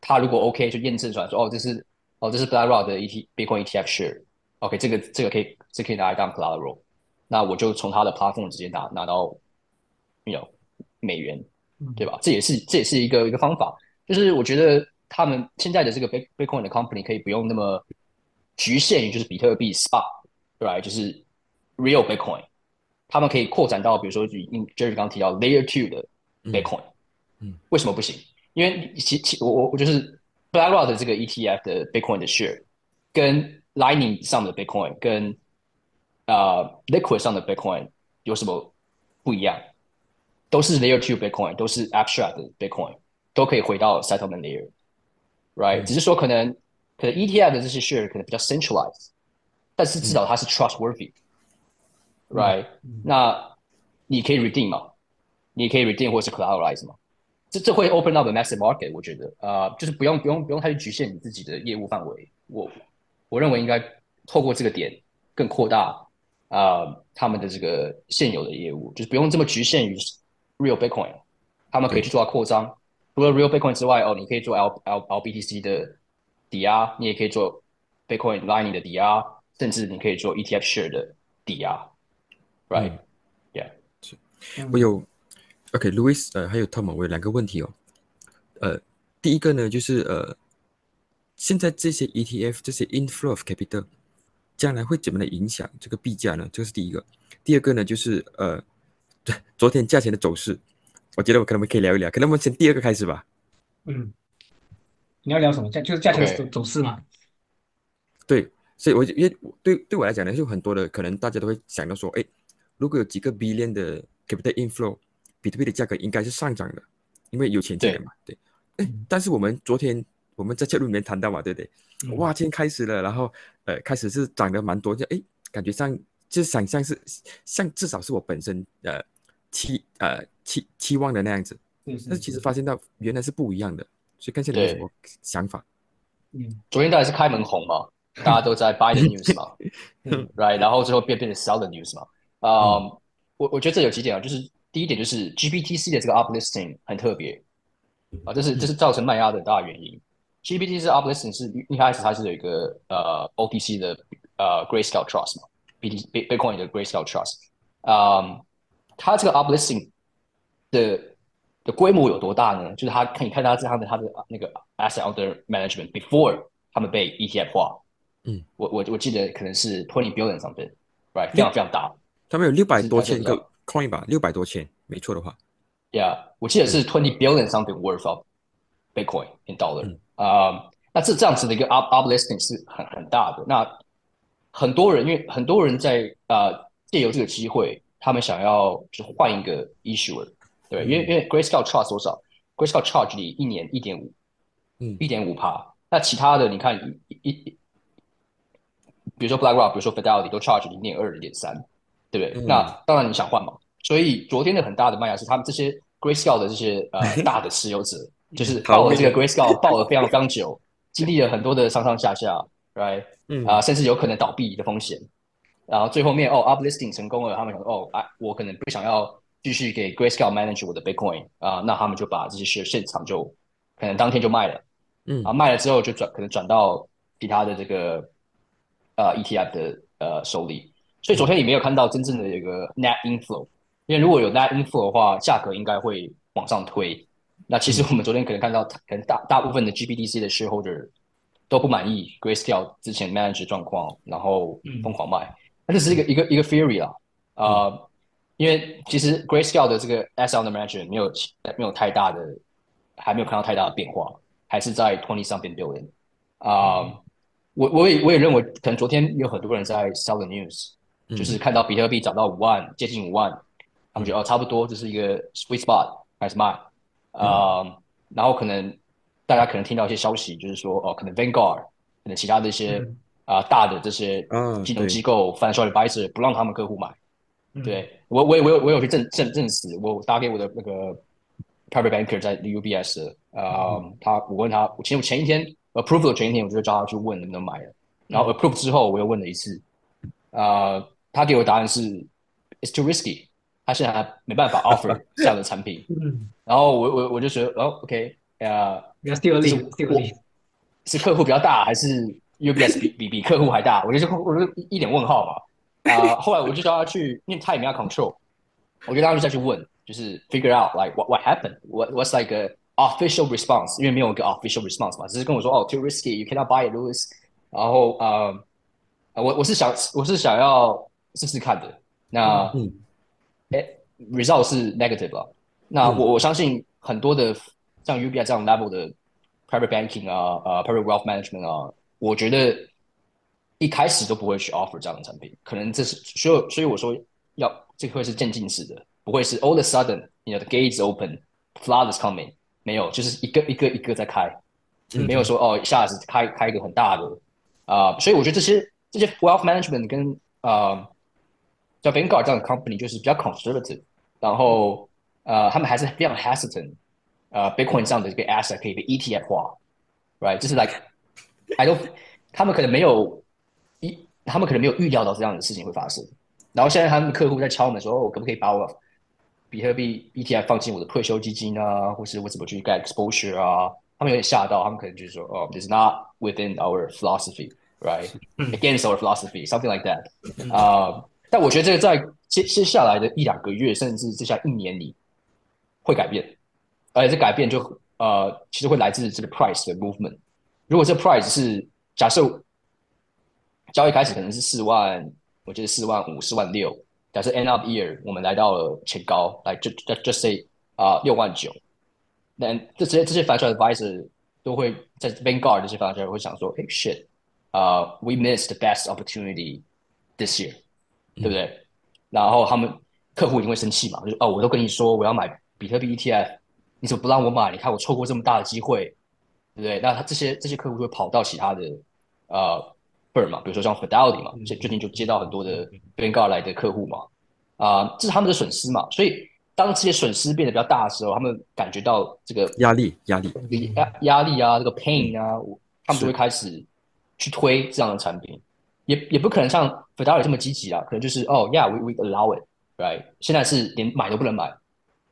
他如果 OK 就验证出来说，哦，这是哦，这是 BlackRock 的 ET Bitcoin ETF share。OK，这个这个可以，这可以拿来当 collateral，那我就从他的 platform 直接拿拿到有美元，对吧？这也是这也是一个一个方法，就是我觉得他们现在的这个 Bitcoin 的 company 可以不用那么局限于就是比特币 spot，对吧？就是 real Bitcoin，他们可以扩展到比如说，Jerry 刚提到 layer two 的 Bitcoin，嗯，为什么不行？因为其其我我我就是 BlackRock 的这个 ETF 的 Bitcoin 的 share 跟 Lightning 上的 Bitcoin 跟啊 Liquid 上的 Bitcoin 有什么不一样？都是 Layer Two Bitcoin，都是 Abstract 的 Bitcoin，都可以回到 Settlement Layer，right？只是说可能可能 ETF 的这些 share 可能比较 centralized，但是至少它是 trustworthy，right？那你可以 redeem 嘛？你可以 redeem 或是 collateralize 嘛？这这会 open up a massive market，我觉得啊，就是不用不用不用太去局限你自己的业务范围，我。我认为应该透过这个点更扩大啊他们的这个现有的业务，就是不用这么局限于 real Bitcoin，他们可以去做到扩张。除了 real Bitcoin 之外，哦，你可以做 L L L B T C 的抵押，你也可以做 Bitcoin Lightning 的抵押，甚至你可以做 E T F share 的抵押，right？Yeah，是。我有 OK，Louis，呃，还有 Tom，我有两个问题哦。呃，第一个呢，就是呃。现在这些 ETF 这些 inflow of capital 将来会怎么来影响这个币价呢？这是第一个。第二个呢，就是呃，对，<laughs> 昨天价钱的走势，我觉得我可能可以聊一聊。可能我们先第二个开始吧。嗯，你要聊什么？价就是价钱的走走势吗？对，所以我因为对对我来讲呢，就很多的可能大家都会想到说，哎，如果有几个 billion 的 capital inflow，比特币的价格应该是上涨的，因为有钱进来嘛。对。哎，但是我们昨天。我们在节目里面谈到嘛，对不对？哇，今天开始了，然后呃，开始是涨得蛮多，就哎，感觉上就想象是像至少是我本身呃期呃期期望的那样子。但是其实发现到原来是不一样的，所以看起来有什么想法？嗯，昨天大概是开门红嘛，<laughs> 大家都在 buy the news 嘛，<laughs> right，然后最后变变成 sell the news 嘛。啊，我我觉得这有几点啊，就是第一点就是 GPTC 的这个 uplisting 很特别啊，这是这是造成卖压的大原因。GPT 是 uplisting 是一开始它是有一个呃 OTC 的呃 Grayscale Trust 嘛，BT Bitcoin 的 Grayscale Trust，嗯，它这个 uplisting 的的规模有多大呢？就是他可以看他这样的他的那个 asset under management before 他们被 ETF 化，嗯，我我我记得可能是 twenty billion something，right，非常非常大，他们有六百多千个 coin 吧，六百多千，没错的话，Yeah，我记得是 twenty billion something worth of Bitcoin in dollar。啊，那这这样子的一个 up up listing 是很很大的。那很多人因为很多人在啊借由这个机会，他们想要就换一个 issuer，对，因为因为 Grayscale charge 多少？Grayscale charge 你一年一点五，嗯，一点五帕。那其他的你看一一，比如说 BlackRock，比如说 Fidelity 都 charge 零点二、零点三，对不对？那当然你想换嘛。所以昨天的很大的卖压是他们这些 Grayscale 的这些呃 <laughs> 大的持有者。就是抱了这个 Grayscale 抱了非常非常久，经历了很多的上上下下，right，嗯啊，甚至有可能倒闭的风险，然后最后面哦 uplisting 成功了，他们想哦啊，我可能不想要继续给 Grayscale manage 我的 Bitcoin 啊，那他们就把这些 share 现场就可能当天就卖了，嗯。啊卖了之后就转可能转到其他的这个呃 ETF 的呃手里，所以昨天也没有看到真正的一个 net inflow，因为如果有 net inflow 的话，价格应该会。往上推。那其实我们昨天可能看到，可能大大部分的 GBDC 的 shareholder 都不满意 Grayscale 之前 manage 状况，然后疯狂卖。那这是一个一个一个 theory 啊，呃，因为其实 Grayscale 的这个 SL 的 management 没有没有太大的，还没有看到太大的变化，还是在 twenty 上边 billion 啊。我我也我也认为，可能昨天有很多人在 sell the news，就是看到比特币涨到五万，接近五万，他们觉得哦差不多这是一个 sweet spot 开始卖。啊，然后可能大家可能听到一些消息，就是说哦，可能 Vanguard，可能其他的一些啊大的这些金融机构 financial advisor 不让他们客户买。对我，我也我有我有去证证证实，我打给我的那个 private banker 在 UBS，啊，他我问他，其实我前一天 approve 的前一天，我就叫他去问能不能买了，然后 approve 之后我又问了一次，啊，他给我答案是 it's too risky。他现在还没办法 offer <laughs> 这样的产品，<laughs> 然后我我我就觉得哦，OK，呃，是是客户比较大，还是 UBS 比比比客户还大？我就我就一点问号嘛。啊，后来我就叫他去，因为他也没有 control，我就让他再去问，就是 figure out like what what happened，what what's like a official response，因为没有一个 official response 嘛，只是跟我说哦，too risky，you cannot buy it，Louis。然后呃，我我是想我是想要试试看的，那。哎，result 是 negative 了。那我我相信很多的像 UBI 这样 level 的 private banking 啊，呃，private wealth management 啊，我觉得一开始都不会去 offer 这样的产品。可能这是所以所以我说要这个会是渐进式的，不会是 all the sudden，you know the gates open，flood is coming，没有，就是一个一个一个在开，没有说哦一下子开开一个很大的啊。所以我觉得这些这些 wealth management 跟啊。叫 Vanguard 这样的 company 就是比较 conservative，然后呃，他们还是非常 hesitant，呃，Bitcoin 这样的一个 asset 可以被 ETF 化，right？就是 like，I don't，他们可能没有一，他们可能没有预料到这样的事情会发生。然后现在他们客户在敲门说，我可不可以把我比特币 ETF 放进我的退休基金啊，或是我怎么去 get exposure 啊？他们有点吓到，他们可能就是说，哦，it's not within our philosophy，right？Against our philosophy，something like that，啊。但我觉得这个在接接下来的一两个月，甚至接下来一年里会改变，而且这改变就呃，其实会来自这个 price 的 movement。如果这 price 是假设交易开始可能是四万，我觉得四万五、四万六。假设 end up year 我们来到了前高，来就就 just say 啊六万九，那这些这些 financial advisor 都会在 Vanguard 这些 financial 会想说，哎 shit，啊 we missed the best opportunity this year。对不对？然后他们客户一定会生气嘛？就哦，我都跟你说我要买比特币 ETF，你怎么不让我买？你看我错过这么大的机会，对不对？那他这些这些客户会跑到其他的呃 firm 嘛，比如说像 Fidelity 嘛，最最近就接到很多的 Vanguard 来的客户嘛，啊，这是他们的损失嘛。所以当这些损失变得比较大的时候，他们感觉到这个压力压力。压压力啊，这个 pain 啊，他们就会开始去推这样的产品。也也不可能像 Fidelity 这么积极啊，可能就是哦，Yeah，we we allow it，right？现在是连买都不能买，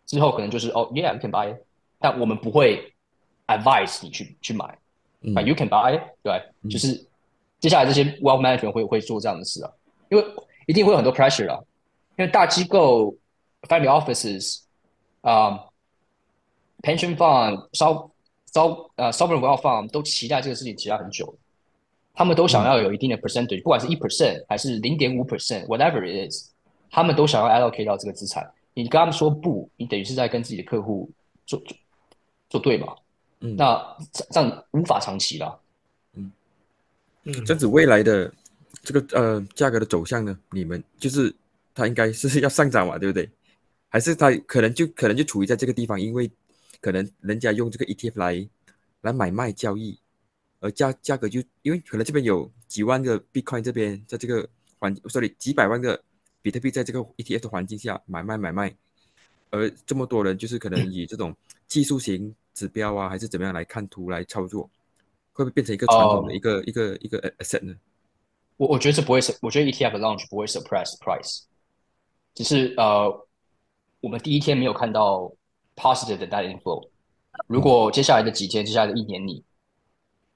之后可能就是哦，Yeah，you can buy，但我们不会 advise 你去去买，But you can buy，对，就是接下来这些 wealth management 会会做这样的事啊，因为一定会有很多 pressure 啊，因为大机构 family offices 啊，pension fund、烧烧呃 sovereign wealth fund 都期待这个事情期待很久。他们都想要有一定的 percentage，不管是一 percent 还是零点五 percent，whatever it is，他们都想要 allocate 到这个资产。你跟他们说不，你等于是在跟自己的客户做做做对嘛？嗯，那这样无法长期了。嗯嗯，这子未来的这个呃价格的走向呢？你们就是它应该是要上涨嘛，对不对？还是它可能就可能就处于在这个地方，因为可能人家用这个 ETF 来来买卖交易。而价价格就因为可能这边有几万个 Bitcoin 这边在这个环，sorry 几百万个比特币在这个 ETF 的环境下买卖买卖，而这么多人就是可能以这种技术型指标啊，还是怎么样来看图来操作，会不会变成一个传统的一个一个一个 asset 呢？我我觉得这不会是，我觉得 ETF launch 不会 suppress price，只是呃，我们第一天没有看到 positive 的 net inflow，如果接下来的几天，接下来的一年里。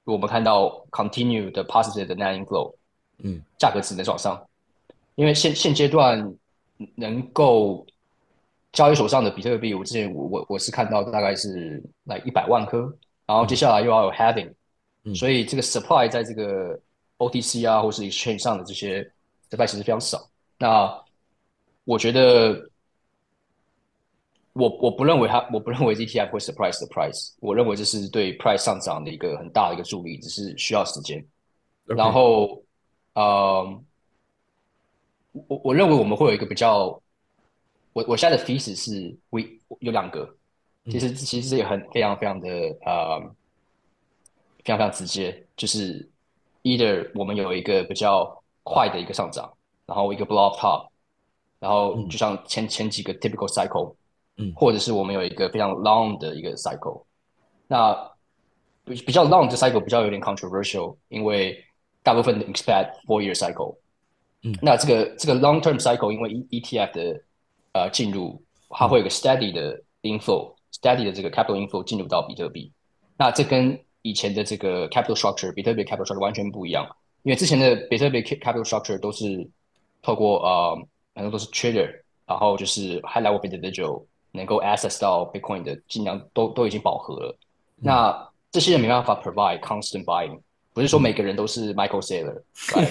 我们看到 continue 的 positive 的 net inflow，嗯，价格只能往上，因为现现阶段能够交易所上的比特币，我之前我我我是看到大概是来一百万颗，然后接下来又要有所以这个 supply 在这个 OTC 啊或是 exchange 上的这些 supply 其实非常少。那我觉得。我我不认为它，我不认为 ETF 会 surprise the price。我认为这是对 price 上涨的一个很大的一个助力，只是需要时间。然后，呃，我我认为我们会有一个比较，我我现在的 thesis 是，we 有两个，其实其实这也很非常非常的呃，非常非常直接，就是 either 我们有一个比较快的一个上涨，然后一个 blow top，然后就像前前几个 typical cycle 嗯。或者是我们有一个非常 long 的一个 cycle，那比比较 long 的 cycle 比较有点 controversial，因为大部分的 expect four year cycle。嗯，那这个这个 long term cycle，因为 E ETF 的呃进入，它会有个 steady 的 inflow，steady 的这个 capital inflow 进入到比特币。那这跟以前的这个 capital structure，比特币 capital structure 完全不一样，因为之前的比特币 capital structure 都是透过呃很多都是 trader，然后就是 high level individual。能够 access 到 Bitcoin 的尽量都都已经饱和了。那这些人没办法 provide constant buying，不是说每个人都是 Michael Saylor，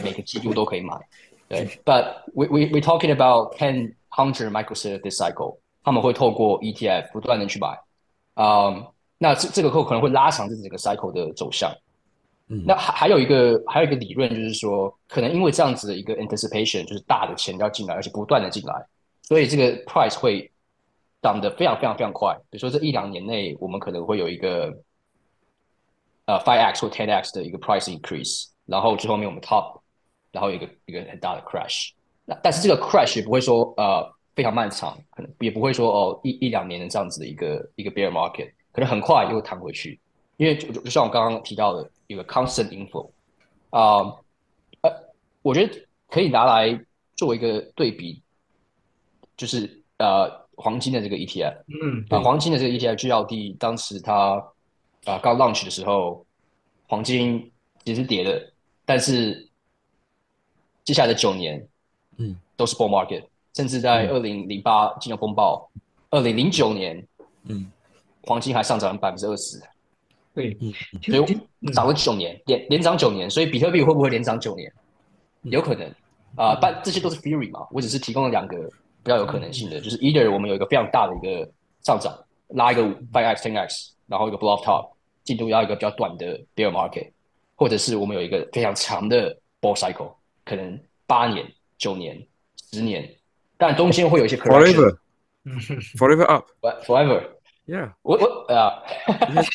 每个季度都可以买。对，But <laughs> <laughs> we we we talking about ten hundred Michael Saylor this cycle，他们会透过 ETF 不断的去买。嗯， 那这这个后可能会拉长这整个 cycle 的走向。嗯，那还还有一个还有一个理论就是说，可能因为这样子的一个 anticipation，就是大的钱要进来，而且不断的进来，所以这个 price 会。涨得非常非常非常快，比如说这一两年内，我们可能会有一个呃 five x 或 ten x 的一个 price increase，然后最后面我们 top，然后一个一个很大的 crash。那但是这个 crash 也不会说呃非常漫长，可能也不会说哦一一两年的这样子的一个一个 bear market，可能很快又弹回去，因为就就像我刚刚提到的有个 constant inflow 啊呃，我觉得可以拿来作为一个对比，就是呃。黄金的这个 ETF，嗯，啊，黄金的这个 ETF GLD，当时它啊刚 launch 的时候，黄金也是跌的，但是接下来的九年，嗯，都是 bull market，甚至在二零零八金融风暴，二零零九年，嗯，黄金还上涨百分之二十，对，所以涨了九年，连连涨九年，所以比特币会不会连涨九年？有可能啊，但这些都是 theory 嘛，我只是提供了两个。比较有可能性的，就是 either 我们有一个非常大的一个上涨，拉一个 five x ten x，然后一个 block top，进度要一个比较短的 bear market，或者是我们有一个非常长的 bull cycle，可能八年、九年、十年，但中间会有一些 forever，forever up，forever，yeah，我我啊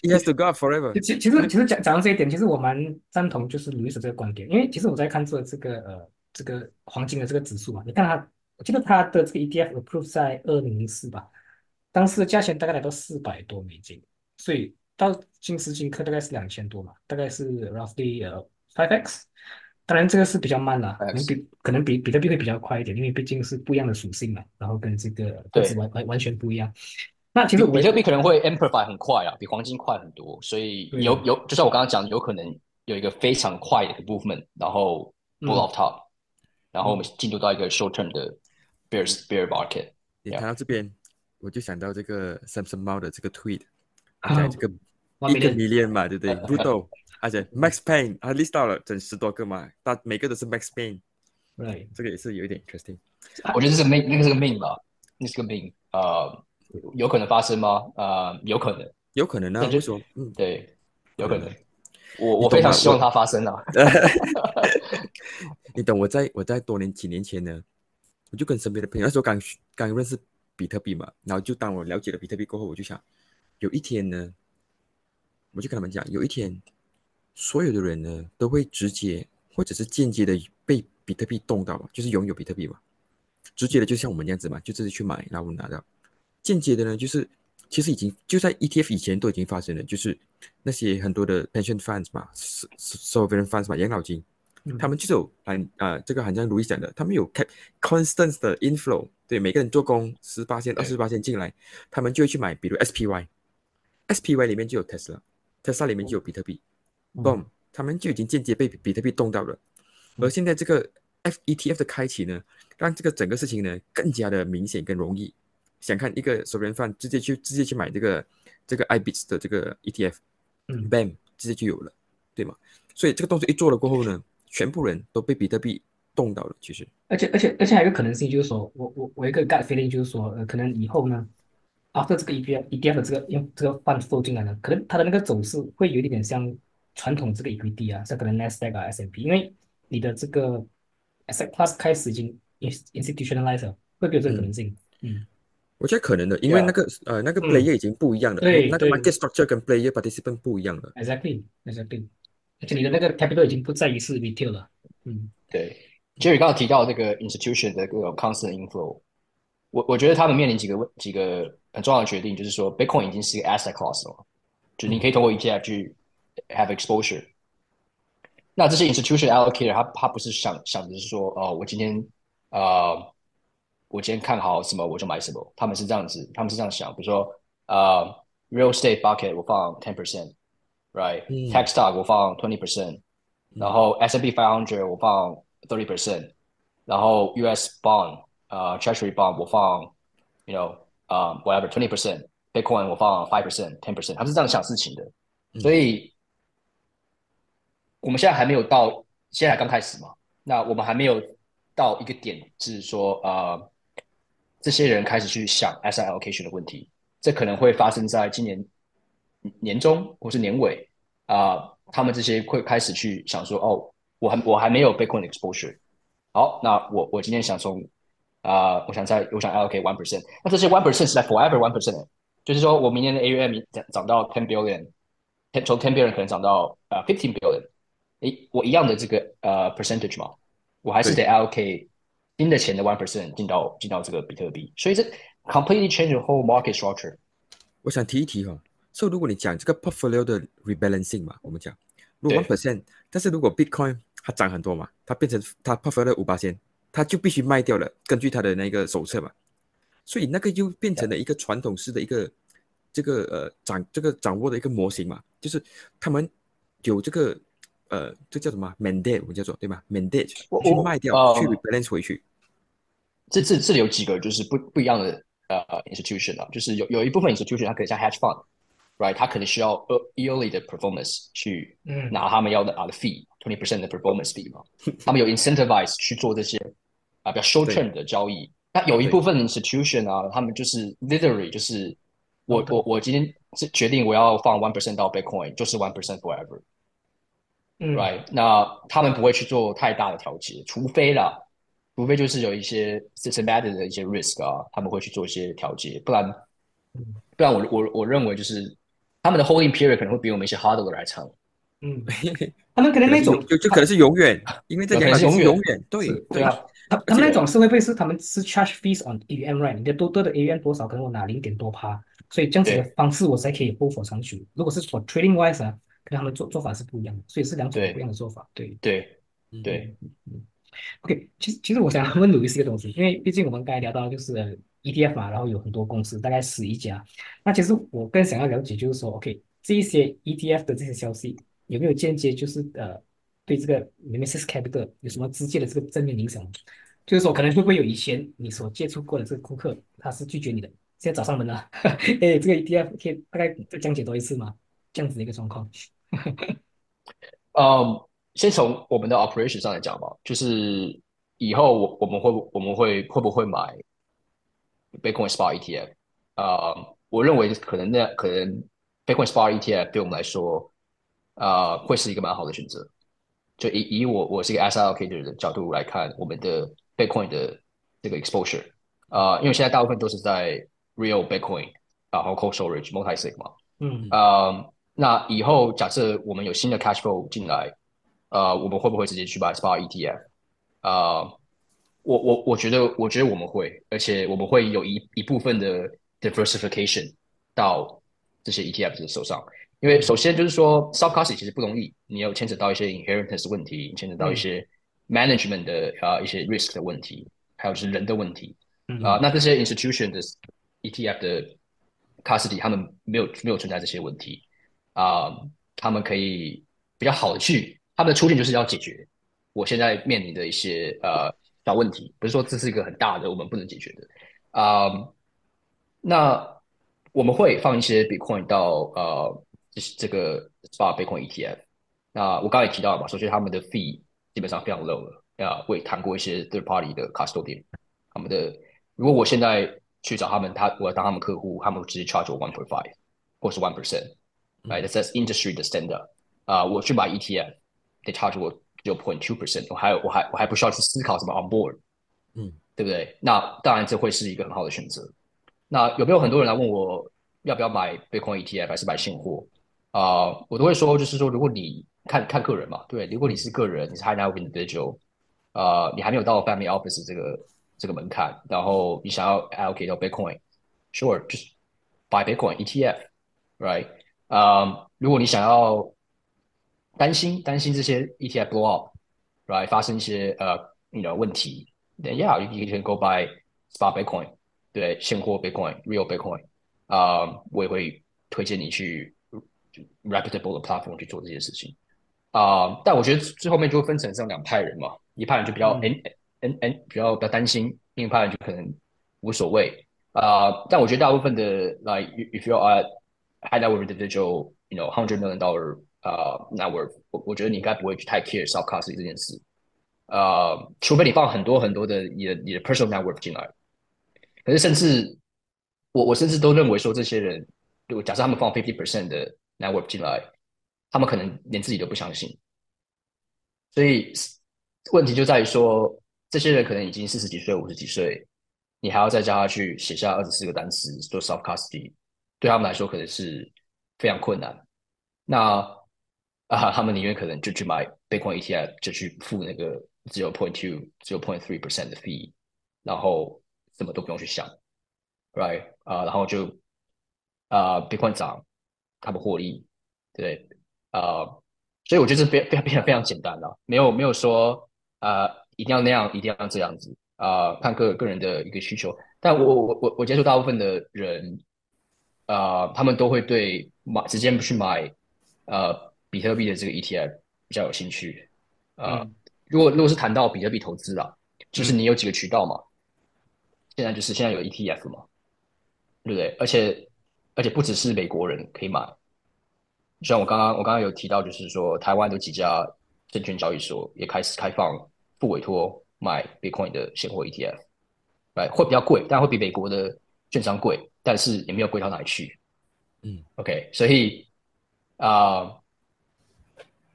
，he has to go forever。其其实其实讲讲到这一点，其实我蛮赞同就是卢易斯这个观点，因为其实我在看这这个呃这个黄金的这个指数嘛，你看它。我记得它的这个 ETF approve 在二零零四吧，当时的价钱大概来到四百多美金，所以到今时今刻大概是两千多嘛，大概是 roughly 呃 five x。当然这个是比较慢了，可能比可能比比特币会比较快一点，因为毕竟是不一样的属性嘛，然后跟这个对完完完全不一样。那其实比特币可能会 amplify 很快啊，比黄金快很多，所以有有就像我刚刚讲，有可能有一个非常快的一个部分，然后 pull off top，然后我们进入到一个 short term 的。Bear bear market，你看到这边，我就想到这个 Samson 猫的这个 tweet，在这个一个 million 嘛，对不对？Brutal，而且 Max Pain，他 list 到了整十多个嘛，但每个都是 Max Pain，对，这个也是有一点 interesting。我觉得这是 main，那个是个 main 吧，那是个 main，呃，有可能发生吗？呃，有可能，有可能呢，就说，嗯，对，有可能。我我非常希望它发生啊。<laughs> 你等我在我在多年几年前呢？我就跟身边的朋友那时候刚刚认识比特币嘛，然后就当我了解了比特币过后，我就想，有一天呢，我就跟他们讲，有一天，所有的人呢都会直接或者是间接的被比特币动到嘛，就是拥有比特币嘛。直接的就像我们这样子嘛，就自己去买，然后拿到；间接的呢，就是其实已经就在 ETF 以前都已经发生了，就是那些很多的 pension funds 嘛，sovereign funds 嘛，养老金。他们就是有很啊，这个好像如意讲的，他们有开 constant 的 inflow，对每个人做工十八千、二十八千进来，他们就会去买，比如 SPY，SPY 里面就有 Tesla，Tesla 里面就有比特币，boom，他们就已经间接被比特币动到了。而现在这个 FETF 的开启呢，让这个整个事情呢更加的明显跟容易。想看一个熟人饭直接去直接去买这个这个 IBITS 的这个 ETF，嗯，BAM 直接就有了，对吗？所以这个动作一做了过后呢，全部人都被比特币动到了。其实，而且而且而且还有一个可能性就是说，我我我一个 gut feeling 就是说，呃，可能以后呢，after 这个 ETF ETF 的这个用这个 fund flow 进来呢，可能它的那个走势会有一点点像传统这个 equity 啊，像可能 Nasdaq 啊 S&P，因为你的这个 asset class 开始已经 institutionalized 了，会不会有这个可能性？嗯，我觉得可能的，因为那个呃那个嗯 player 已经不一样了，那个对对 market structure 跟 player participant 不一样了。Exactly, exactly。而且你的那个 capital 已经不在于是 retail 了。嗯对，Jerry 刚刚提到这个 institution 的各种 constant inflow，我我觉得他们面临几个问几个很重要的决定，就是说 Bitcoin 已经是一个 asset class 了，就你可以通过 ETF 去 have exposure。那这些 institution allocator 他他不是想想的是说，哦，我今天呃，我今天看好什么我就买什么，他们是这样子，他们是这样想，比如说呃，real estate bucket 我放 ten percent，right，tech stock 我放 twenty percent。然后 S&P 500我放 thirty percent，然后 US bond 呃 Treasury bond 我放 you know 啊、whatever twenty percent，Bitcoin 我放 five percent ten percent，他们是这样想事情的，所以我们现在还没有到，现在才刚开始嘛，那我们还没有到一个点，是说呃这些人开始去想 asset allocation 的问题，这可能会发生在今年年中或是年尾啊、他们这些会开始去想说，哦，我还我还没有 Bitcoin exposure，好，那我我今天想从啊、我想在我想 allocate one percent，那这些 one percent 是在 forever one percent，就是说我明年的 AUM 涨涨到 ten billion，从 ten billion 可能涨到呃 fifteen billion，诶，我一样的这个呃 percentage 嘛，我还是得 allocate 新的钱的 one percent 进到进到这个比特币，所以这 completely change the whole market structure。我想提一提哈、哦，所以如果你讲这个 portfolio 的 rebalancing 嘛，我们讲如果 one percent，但是如果 Bitcoin 它涨很多嘛，它变成它 portfolio 五八千，它就必须卖掉了，根据它的那个手册嘛，所以那个又变成了一个传统式的一个这个呃掌这个掌握的一个模型嘛，就是他们有这个呃这叫什么 mandate，我们叫做对吧？mandate 去我我卖掉，呃去 rebalance 回去。这这这里有几个就是不不一样的呃 institution 啊，就是有有一部分 institution 它可能像 hedge fund，right，它可能需要 yearly 的 performance 去嗯拿他们要的啊的 fee twenty percent 的 performance fee 嘛，他们有 incentivize 去做这些啊比较 short term 的交易。那有一部分 institution 啊，他们就是 literally 就是我我我今天是决定我要放 one percent 到 Bitcoin，就是 one percent forever。嗯 right？那他们不会去做太大的调节，除非啦，除非就是有一些 systematic 的一些 risk 啊，他们会去做一些调节，不然，不然我我我认为就是他们的 holding period 可能会比我们一些 hardware 还长。嗯，<laughs> 他们可能那种就就可能是永远，因为这两个是永远永远，对对啊，他他们那种是会不会是他们是 charge fees on AUM right？你的多多的 AUM 多少，可能我拿零点多趴，所以这样子的方式我才可以 hold for 长久。如果是 for trading wise 啊，跟他们做做法是不一样的，所以是两种不一样的做法。对对嗯对，，OK，其实其实我想问鲁伊斯一个东西，因为毕竟我们刚才聊到就是 ETF 嘛，然后有很多公司，大概十一家。那其实我更想要了解就是说，OK，这一些 ETF 的这些消息有没有间接就是呃对这个 Nemesis Capital 有什么直接的这个正面影响？就是说，可能会不会有以前你所接触过的这个顾客，他是拒绝你的，现在找上门了，<laughs> 哎，这个 ETF 可以大概再讲解多一次吗？这样子的一个状况。嗯，先从我们的 operation 上来讲吧，就是以后我我们会我们会会不会买 Bitcoin Spot ETF？呃，我认为可能那可能 Bitcoin Spot ETF 对我们来说，呃，会是一个蛮好的选择。就以以我我是一个 asset allocator 的角度来看，我们的 Bitcoin 的这个 exposure，啊、呃，因为现在大部分都是在 real Bitcoin，然后 cold storage multi sig 嘛，嗯呃，那以后假设我们有新的 cash flow 进来，呃，我们会不会直接去买 SPA ETF？呃，我我我觉得，我觉得我们会，而且我们会有一一部分的 diversification 到这些 ETF 的手上。因为首先就是说 s o f t custody 其实不容易，你有牵扯到一些 inheritance 问题，牵扯到一些 management 的啊、呃、一些 risk 的问题，还有就是人的问题嗯啊、呃。那这些 institution 的 ETF 的 custody 他们没有没有存在这些问题啊、他们可以比较好的去，他们的出现就是要解决我现在面临的一些呃小问题，不是说这是一个很大的我们不能解决的啊、那我们会放一些 Bitcoin 到呃这这个 Spot Bitcoin ETF。那我刚才也提到了嘛，首先他们的 fee 基本上非常 low 了。啊，会谈过一些 third party 的 custodian，他们的如果我现在去找他们，他我要当他们客户，他们直接 charge 我 one point five 或是 one percent percent，right？That's industry 的 standard。啊，我去买 ETF，得 charge 我 zero point two percent，我还有我还我还不需要去思考什么 on board，嗯，对不对？那当然这会是一个很好的选择。那有没有很多人来问我要不要买 Bitcoin ETF 还是买现货？啊，我都会说，就是说，如果你看看个人嘛，对，如果你是个人，你是 high net worth individual，呃，你还没有到 family office 这个这个门槛，然后你想要 allocate 到 Bitcoin，sure，就是 buy Bitcoin ETF，right？啊，如果你想要担心担心这些 ETF blow up，right？发生一些呃，you know 问题，then yeah，you can go buy spot Bitcoin。对现货 Bitcoin、Real Bitcoin 啊，我也会推荐你去 reputable 的 platform 去做这些事情啊。但我觉得最后面就会分成这样两派人嘛，一派人就比较 n n n 比较比较担心，另一派人就可能无所谓啊。但我觉得大部分的 like if you are high net worth individual，you know hundred million dollar uh net worth，我我觉得你应该不会去太 care soft custody 这件事啊，除非你放很多很多的你的你的 personal net worth 进来。可是，甚至我我甚至都认为说，这些人，就假设他们放 fifty percent 的 network 进来，他们可能连自己都不相信。所以问题就在于说，这些人可能已经四十几岁、五十几岁，你还要再叫他去写下二十四个单词做 soft custody，对他们来说可能是非常困难。那啊，他们宁愿可能就去买 Bitcoin ETF，就去付那个 zero point two、zero point three percent 的 fee，然后。什么都不用去想，right 啊，然后就啊备矿涨，他们获利，对，啊，所以我觉得非非常非常非常简单了，没有没有说啊，一定要那样，一定要这样子啊，看个个人的一个需求。但我我我我接触大部分的人啊，他们都会对买直接去买呃比特币的这个 ETF 比较有兴趣啊。如果如果是谈到比特币投资啊，就是你有几个渠道嘛？现在就是现在有 ETF 嘛，对不对？而且而且不只是美国人可以买，像我刚刚我刚刚有提到，就是说台湾有几家证券交易所也开始开放不委托买 Bitcoin 的现货 ETF，来会比较贵，但会比美国的券商贵，但是也没有贵到哪里去。嗯，OK，所以啊，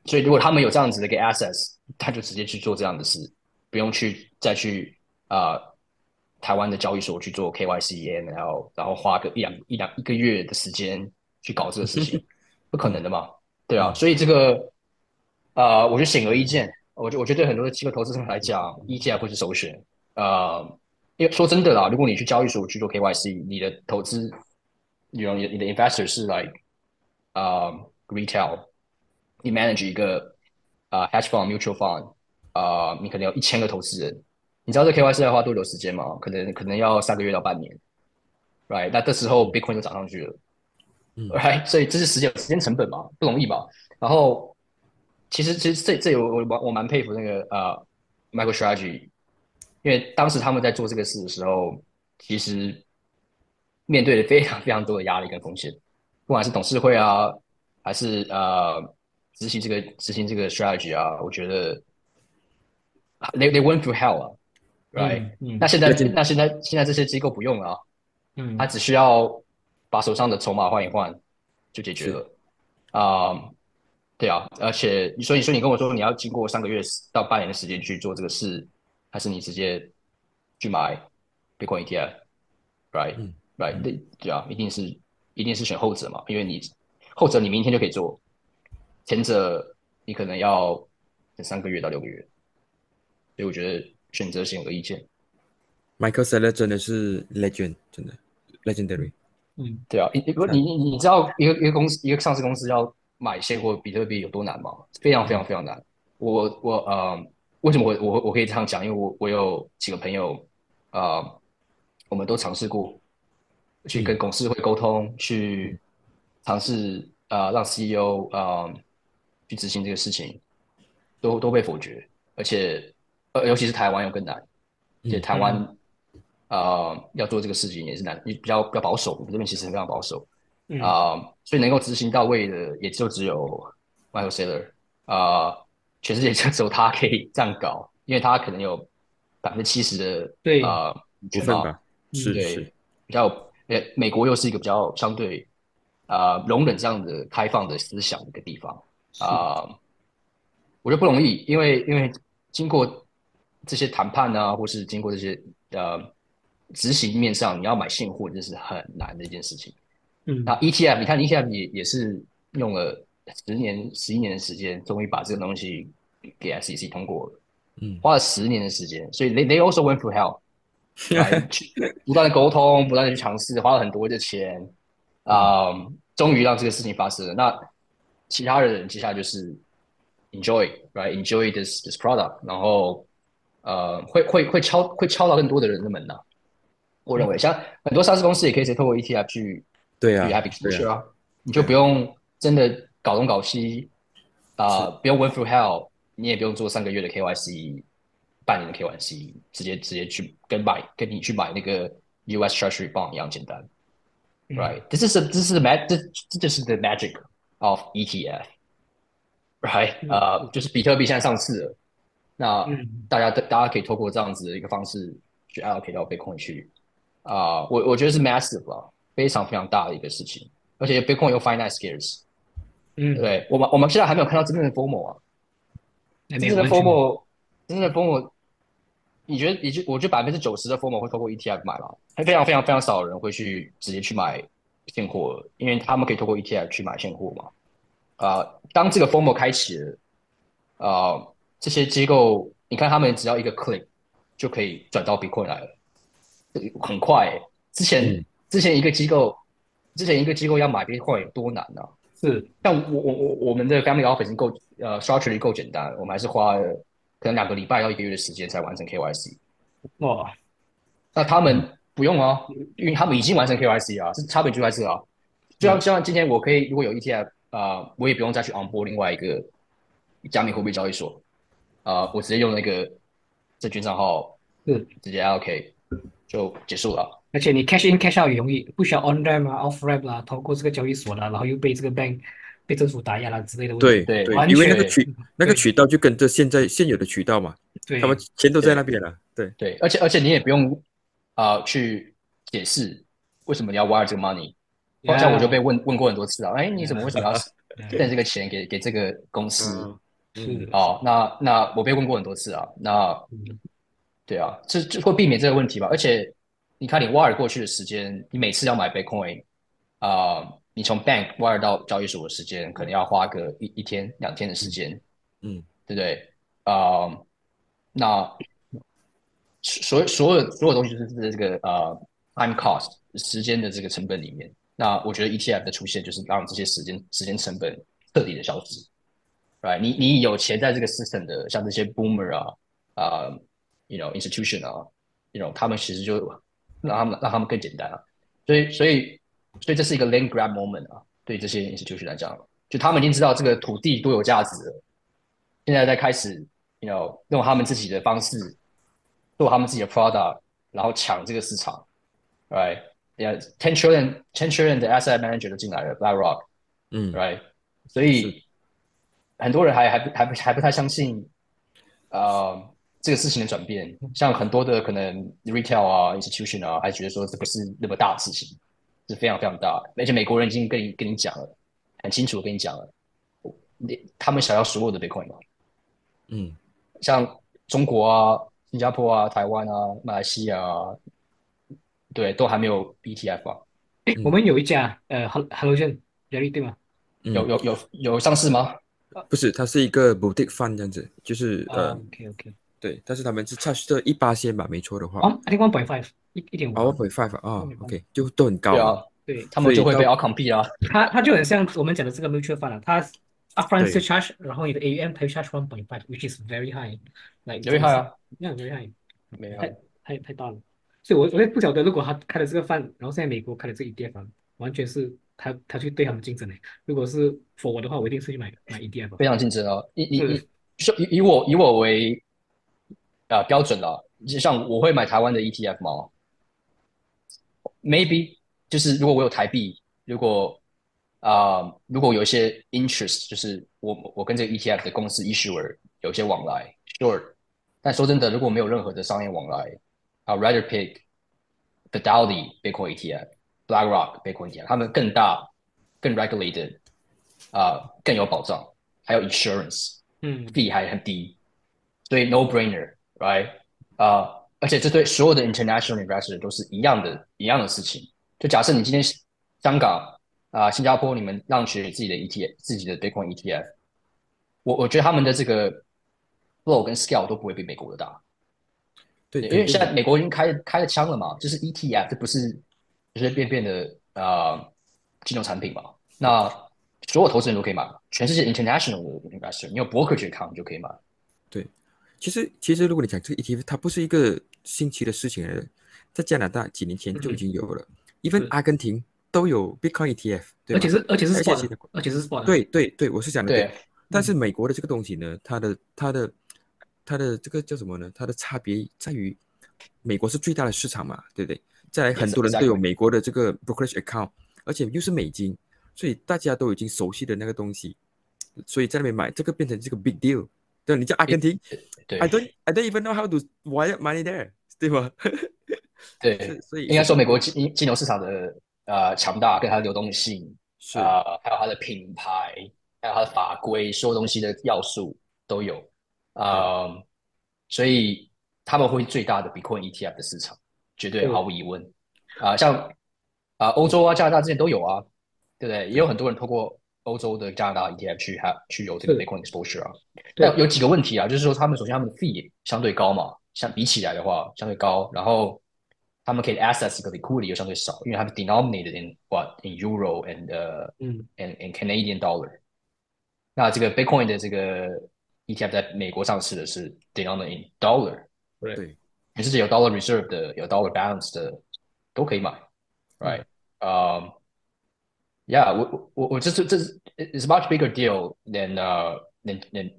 所以如果他们有这样子的一个 assess，他就直接去做这样的事，不用去再去啊。台湾的交易所去做 KYC、然后然后花个一两一两一个月的时间去搞这个事情，<laughs> 不可能的嘛？对啊，所以这个呃，我觉得显而易见，我觉我觉得对很多的机构投资者来讲，ETF 会是首选。呃，因为说真的啦，如果你去交易所去做 KYC，你的投资，你你你的 investor 是 like 啊 retail，你 manage 一个啊 hedge fund、mutual fund，啊，你可能有一千个投资人。你知道这 KYC 要花多久时间吗？可能可能要三个月到半年，right？那这时候 Bitcoin 就涨上去了，right？所以这是时间时间成本嘛，不容易嘛。然后其实其实这这有我我我蛮佩服那个呃 Michael Strategy，因为当时他们在做这个事的时候，其实面对了非常非常多的压力跟风险，不管是董事会啊，还是呃执行这个执行这个 strategy 啊，我觉得 they they went through hell 啊。Right，那现在那现在现在这些机构不用了，嗯，他只需要把手上的筹码换一换就解决了，啊，对啊，而且你说你说你跟我说你要经过三个月到半年的时间去做这个事，还是你直接去买 Bitcoin ETF？Right，Right，对，对啊，一定是一定是选后者嘛，因为你后者你明天就可以做，前者你可能要等三个月到六个月，所以我觉得。选择性的意见，Michael Saylor 真的是 legend，真的 legendary。嗯，对啊，你不你你你知道一个一个公司一个上市公司要买现货比特币有多难吗？非常非常非常难。我我呃，为什么我我我可以这样讲？因为我我有几个朋友啊，我们都尝试过去跟董事会沟通，去尝试啊让 CEO 啊去执行这个事情，都都被否决，而且。呃，尤其是台湾又更难，而且台湾啊，要做这个事情也是难，比较比较保守。我们这边其实非常保守嗯啊、所以能够执行到位的也就只有 Michael Saylor 啊、全世界就只有他可以这样搞，因为他可能有百分之七十的对啊股份吧，嗯对是是，比较呃，美国又是一个比较相对啊、容忍这样的开放的思想的一个地方啊、我觉得不容易，因为因为经过这些谈判啊，或是经过这些呃执行面上，你要买现货，这是很难的一件事情。嗯那 ETF，你看 ETF 也也是用了十年、十一年的时间，终于把这个东西给 SEC 通过了，嗯，花了十年的时间，所以 they they also went through hell，来去不断的沟通，不断的去尝试，花了很多的钱，啊、终于让这个事情发生了。那其他的人接下来就是 enjoy，right，enjoy this this product，然后呃，会会会敲会敲到更多的人的门呐、我认为，像很多上市公司也可以直接透过 ETF 去对啊去 have 对 exposure 啊，你就不用真的搞东搞西啊、不用 went through hell，你也不用做三个月的 KYC，半年的 KYC，直接直接去跟买跟你去买那个 US Treasury bond 一样简单、嗯，right？This is a, this is the mag 这这就是 the magic of ETF，right？、嗯呃，就是比特币现在上市了，那嗯大家大家可以透过这样子的一个方式去 allocate 到 Bitcoin 去啊、我我觉得是 massive 啊，非常非常大的一个事情，而且 Bitcoin 又 finance scarce，嗯，对我们我们现在还没有看到真正的 formal 啊，那真正的没有完全 FOMO，真正的 formal，你觉得？你就我觉得百分之九十的 formal 会透过 ETF 买了，还非常非常非常少的人会去直接去买现货，因为他们可以透过 ETF 去买现货嘛。啊、当这个 formal 开启了，啊、这些机构，你看他们只要一个 click 就可以转到 Bitcoin 来了，很快欸、之前、嗯之前一个机构，之前一个机构要买 Bitcoin 有多难啊？是但我我我我们的 family office 已经够呃 structure 够简单，我们还是花了可能两个礼拜到一个月的时间才完成 KYC。哦，那他们不用啊，因为他们已经完成 KYC 啊，是差别就在这啊。就像就像今天我可以如果有 ETF 啊、我也不用再去 onboard 另外一个加密货币交易所啊、我直接用那个证券账号是，直接 allocate 就结束了。而且你 cash in cash out 也容易，不需要 on ramp 啊 off ramp 啦，通过这个交易所啦，然后又被这个 bank 被政府打压啦之类的问题。对对对，完因为那个渠那个渠道就跟着现在现有的渠道嘛，对，他们钱都在那边了，对，对，而且而且你也不用啊、去解释为什么你要 wire 这个 money。好像我就被问问过很多次啊，哎，你怎么为什么要挣这个钱给给这个公司？嗯是哦，那那我被问过很多次啊，那嗯对啊，这就会避免这个问题吧。而且你看你 wire 过去的时间，你每次要买 Bitcoin 啊、你从 bank wire 到交易所的时间，可能要花个一一天两天的时间，嗯对不对？啊、那所所有所有东西就是在这个呃 time cost 时间的这个成本里面。那我觉得 ETF 的出现就是让这些时间时间成本彻底的消失。right？你你有钱在这个 system 的，像这些 boomer 啊啊、y o u know institution 啊，you know 他们其实就让他们让他们更简单啊。所以所以所以这是一个 land grab moment 啊，对这些 institution 来讲，就他们已经知道这个土地多有价值了，现在在开始，you know 用他们自己的方式做他们自己的 product，然后抢这个市场，right？Yeah, ten trillion, ten trillion 的 asset manager 都进来了，BlackRock，嗯 right？所以很多人还还不还不还不太相信，呃，这个事情的转变。像很多的可能 retail 啊、institution 啊，还觉得说这不是那么大的事情，是非常非常大的。而且美国人已经跟你跟你讲了，很清楚地跟你讲了，你他们想要所有的 Bitcoin 嘛，嗯像中国啊、新加坡啊、台湾啊、马来西亚啊，对，都还没有 ETF 啊，哎，我们有一家呃，Hel- Halogen Jerry 对吗？嗯，有有有有上市吗？不是，它是一个 boutique fund 这样子，就是啊呃，，OK OK，对，但是他们是 charge 这一八仙吧，没错的话，啊，I think one point five，一一点五啊，one point five 啊，OK，就都很高对啊，，对，他们就会被所以到 outcompete 啊。它它就很像我们讲的这个 mutual fund 啊，它 upfront 对是 charge，然后你的 AUM 它就 charge one point five，which is very high，like Very high 啊，那 very high，没有太太太大了。所以我我也不晓得，如果他开了这个饭，然后现在美国开了这个 ETF，啊完全是他他去对他们竞争的。如果是 for 我的话，我一定是去买买 ETF 啊。非常竞争哦。以以以以以我以我为啊、标准了，就像我会买台湾的 ETF 吗？maybe 就是如果我有台币，如果啊、如果有一些 interest，就是我我跟这个 ETF 的公司 issuer 有一些往来，sure。但说真的，如果没有任何的商业往来，I'd rather pick Fidelity Bitcoin ETF、BlackRock Bitcoin ETF，他们更大、更 regulated，啊、更有保障，还有 insurance，嗯 fee 还很低，所以 no brainer，right？啊、而且这对所有的 international investor 都是一样的，一样的事情。就假设你今天香港啊、新加坡，你们让取自己的 ETF，自己的 Bitcoin ETF，我我觉得他们的这个 flow 跟 scale 都不会比美国的大。对对，因为现在美国已经开开了枪了嘛，就是 ETF，这不是随随便便的呃金融产品嘛。那所有投资人都可以买，全世界 international investor，你有 brokerage account 就可以买。其实其实如果你讲这个 ETF，它不是一个新奇的事情来的，在加拿大几年前就已经有了，even 阿根廷都有 Bitcoin ETF，对而且是而且是而且 spot，其实的而且是 spot，对对对，我是讲的对，但是美国的这个东西呢，它的它的它的这个叫什么呢？它的差别在于，美国是最大的市场嘛，对不对？再来，很多人都有美国的这个 brokerage account，而且又是美金，所以大家都已经熟悉的那个东西，所以在那边买，这个变成这个 big deal。对，你叫阿根廷对，I don't I don't even know how to wire money there，<laughs> <laughs> 对吗？对，所以应该说美国金金融市场的呃强大跟它的流动性是。啊、呃还有它的品牌，还有它的法规，所有东西的要素都有啊、呃所以他们会最大的 Bitcoin ETF 的市场，绝对对。毫无疑问。啊、像啊、欧洲啊加拿大之前都有啊，对不对？也有很多人透过欧洲的加拿大 ETF 去还去有这个是 Bitcoin exposure 啊。对但有几个问题啊，就是说他们首先他们的 fee 相对高嘛，相比起来的话相对高，然后他们可以 access 这个 liquidity 又相对少，因为他们 denominated in what in euro and 呃、嗯 and and Canadian dollar。那这个 Bitcoin 的这个 ETF 在美国上市的是 denominated in dollar，对你是有 dollar reserve 的，有 dollar balance 的都可以买，right？嗯、yeah，我我我我这是这是 is much bigger deal than 呃、than than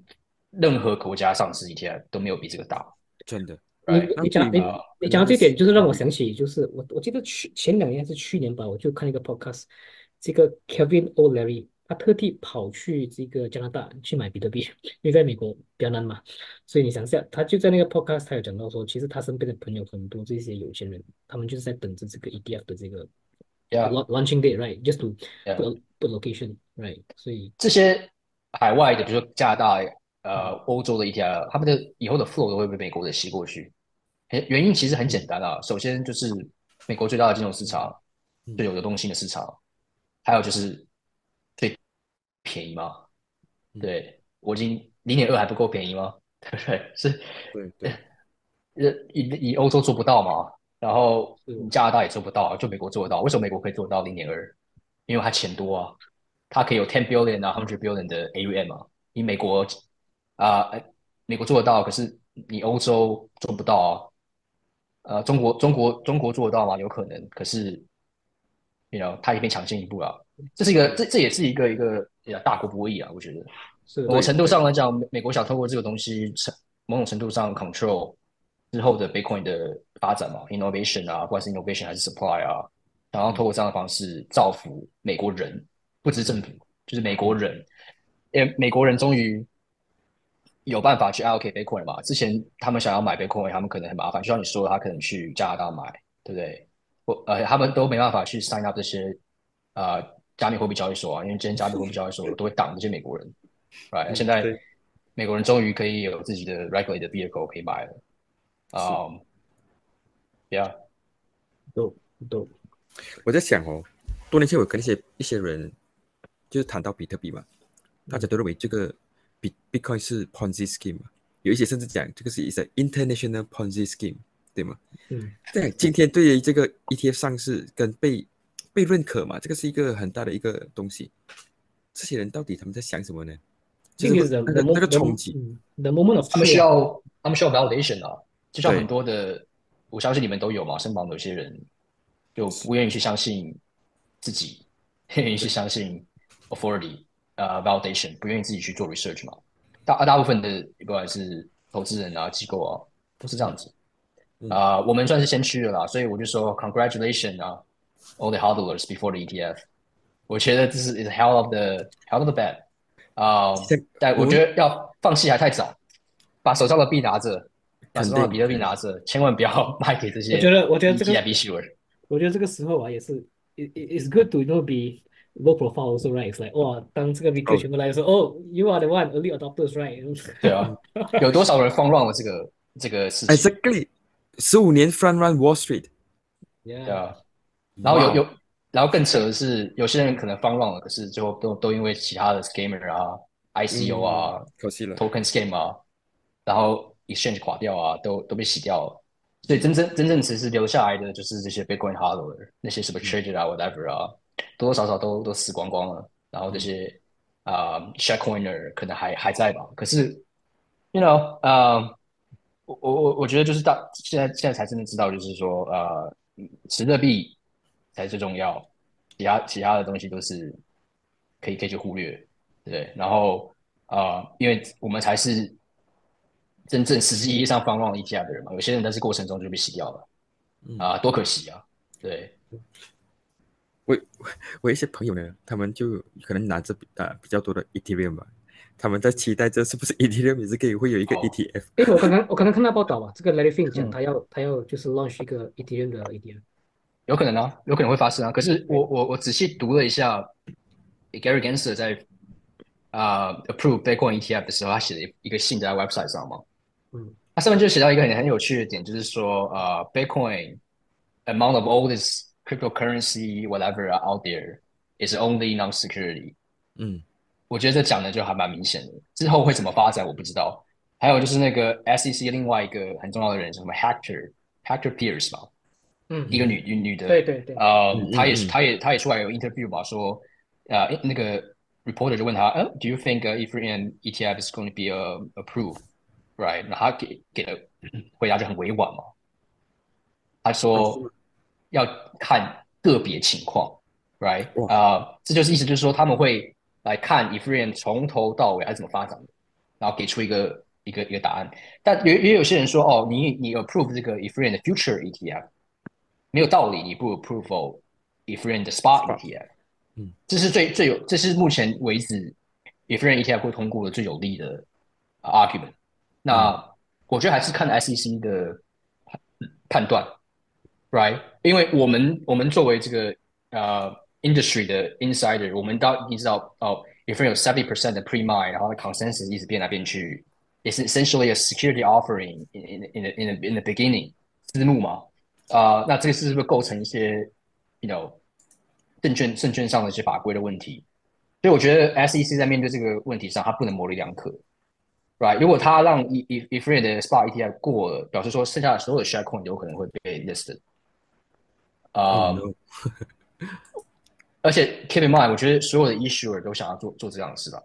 任何国家上市 ETF 都没有比这个大真的。你，right？你讲你啊你讲到这点，就是让我想起，就是我我记得去前两年还是去年吧，我就看一个 podcast，这个 Kevin O'Leary 他特地跑去这个加拿大去买比特币，因为在美国比较难嘛，所以你想一下，他就在那个 podcast 他有讲到说，其实他身边的朋友很多这些有钱人，他们就是在等着这个 ETF 的这个 Yeah. Launch- launching date right，just to Yeah. put put location right，所以。这些海外的，比如说加拿大、呃欧洲的 ETF，他们的以后的 flow 都会被美国的吸过去。原原因其实很简单啊，首先就是美国最大的金融市场，嗯。最有流动性的市场，还有就是最便宜嘛。嗯。对。我已经零点二还不够便宜吗？<laughs> 对不对？是对对，<laughs> 呃，以以欧洲做不到嘛，然后加拿大也做不到，就美国做得到。为什么美国可以做到零点二？因为它钱多啊，它可以有 ten billion 啊，hundred billion 的 AUM 啊。你美国啊、呃美国做得到，可是你欧洲做不到啊。呃，中国中国中国做得到吗？有可能，可是，you know，它也变抢先一步啊。这是一个，这这也是一个一个呃大国博弈啊，我觉得。是某程度上来讲，美美国想透过这个东西，成某种程度上 control 之后的 Bitcoin 的发展嘛，innovation 啊，不管是 innovation 还是 supply 啊，然后透过这样的方式造福美国人，不只是政府，就是美国人，因为美国人终于有办法去 allocate Bitcoin 嘛。之前他们想要买 Bitcoin，他们可能很麻烦，就像你说的，他可能去加拿大买，对不对？或呃，他们都没办法去 sign up 这些呃加密货币交易所啊，因为今天加密货币交易所都会挡这些美国人。right？嗯现在美国人终于可以有自己的 regulated vehicle 可以买了。嗯、um,，Yeah，都都我在想哦，多年前我跟一些一些人就是谈到比特币嘛，大家都认为这个比 Bitcoin 是 Ponzi scheme 嘛，有一些甚至讲这个是一个 international Ponzi scheme，对吗？嗯。对，今天对于这个 ETF 上市跟被被认可嘛，这个是一个很大的一个东西。这些人到底他们在想什么呢？就这个是 the 那个那个 the- 冲击，嗯，the moment of 他们需要他们需要 validation 啊，就像很多的，我相信你们都有嘛，身旁有些人就不愿意去相信自己，不愿意去相信 authority 呃 validation，不愿意自己去做 research 嘛。大大部分的不管是投资人啊机构啊，都是这样子。嗯啊、我们算是先驱的啦，所以我就说 congratulation 啊，all the hodlers before the ETF。我觉得这是 is hell of the hell of the bad。啊，但我觉得要放弃还太早，把手上的币拿着，把手上的比特币拿着，千万不要卖给这些。我觉得，我觉得这个。我觉得这个时候啊，也是 it it's good to know be low profile also right。It's like 哇，当这个 v i 全部来的时候，哦，you are the one early adopters right？对啊，有多少人放乱了这个这个事情？Exactly，十五年 front run Wall Street。对啊，然后有有。然后更扯的是，有些人可能放浪了，可是最后都都因为其他的 scammer 啊、ICO 啊、可惜了 token scam 啊，然后 exchange 垮掉啊，都都被洗掉了。所以真正真正其实留下来的就是这些 Bitcoin hodler，那些什么 trader 啊、whatever 啊，多多少少都都死光光了。然后这些啊 shitcoiner 可能还还在吧。可是，you know，啊，我我我我觉得就是到现在现在才真的知道，就是说，呃，持热币。才最重要，其他其他的东西都是可以可以去忽略，对。然后啊，因为我们才是真正实际意义上放浪一家的人嘛，有些人在这过程中就被洗掉了，啊，多可惜啊！对。我我一些朋友呢，他们就可能拿着呃比较多的 Ethereum 吧，他们在期待这是不是 Ethereum 也是可以会有一个 ETF？哎，我可能我可能看到报道吧，这个 Larry Fink 讲他要他要就是 launch 一个 Ethereum 的 ETF。有可能啊，有可能会发生啊。可是我我我仔细读了一下，Gary Gensler 在啊 approve Bitcoin ETF 的时候，他写了一个信在 website 上嘛。嗯，它上面就写到一个很很有趣的点，就是说啊，Bitcoin amount of all this cryptocurrency whatever out there is only non-security。嗯，我觉得这讲的就还蛮明显的。之后会怎么发展我不知道。还有就是那个 SEC 另外一个很重要的人，什么 Hector Hector Pierce 吧。嗯，一个女女女的，对对对，呃，她也是，她也她也出来有 interview 吧，说，呃，那个 reporter 就问她，呃，Do you think Ethereum ETF is going to be a approved，right？那他给给的回答就很委婉嘛，他说要看个别情况，right？啊，这就是意思就是说他们会来看 Ethereum 从头到尾它怎么发展的，然后给出一个一个一个答案。但也也有些人说，哦，你你 approve 这个 Ethereum 的 future ETF。没有道理，你不 approve Ethereum 的 spot ETF，嗯，这是最最有，这是目前为止 Ethereum ETF 会通过的最有力的 argument。那我觉得还是看 SEC 的判断，right？因为我们我们作为这个呃 industry 的 insider，我们到你知道哦，Ethereum 有 seventy percent 的 pre-mine，然后 consensus 一直变来变去，也是 essentially a security offering in in in the in the in the beginning 私募嘛。啊，那这个是不是构成一些，you know，证券证券上的一些法规的问题？所以我觉得 SEC 在面对这个问题上，它不能模棱两可，right？如果他让 E E Ethereum 的 Spot ETF 过了，表示说剩下的所有的 Share Coin 有可能会被 listed。啊，而且 Keep in mind，我觉得所有的 Issuer 都想要做做这样的事吧。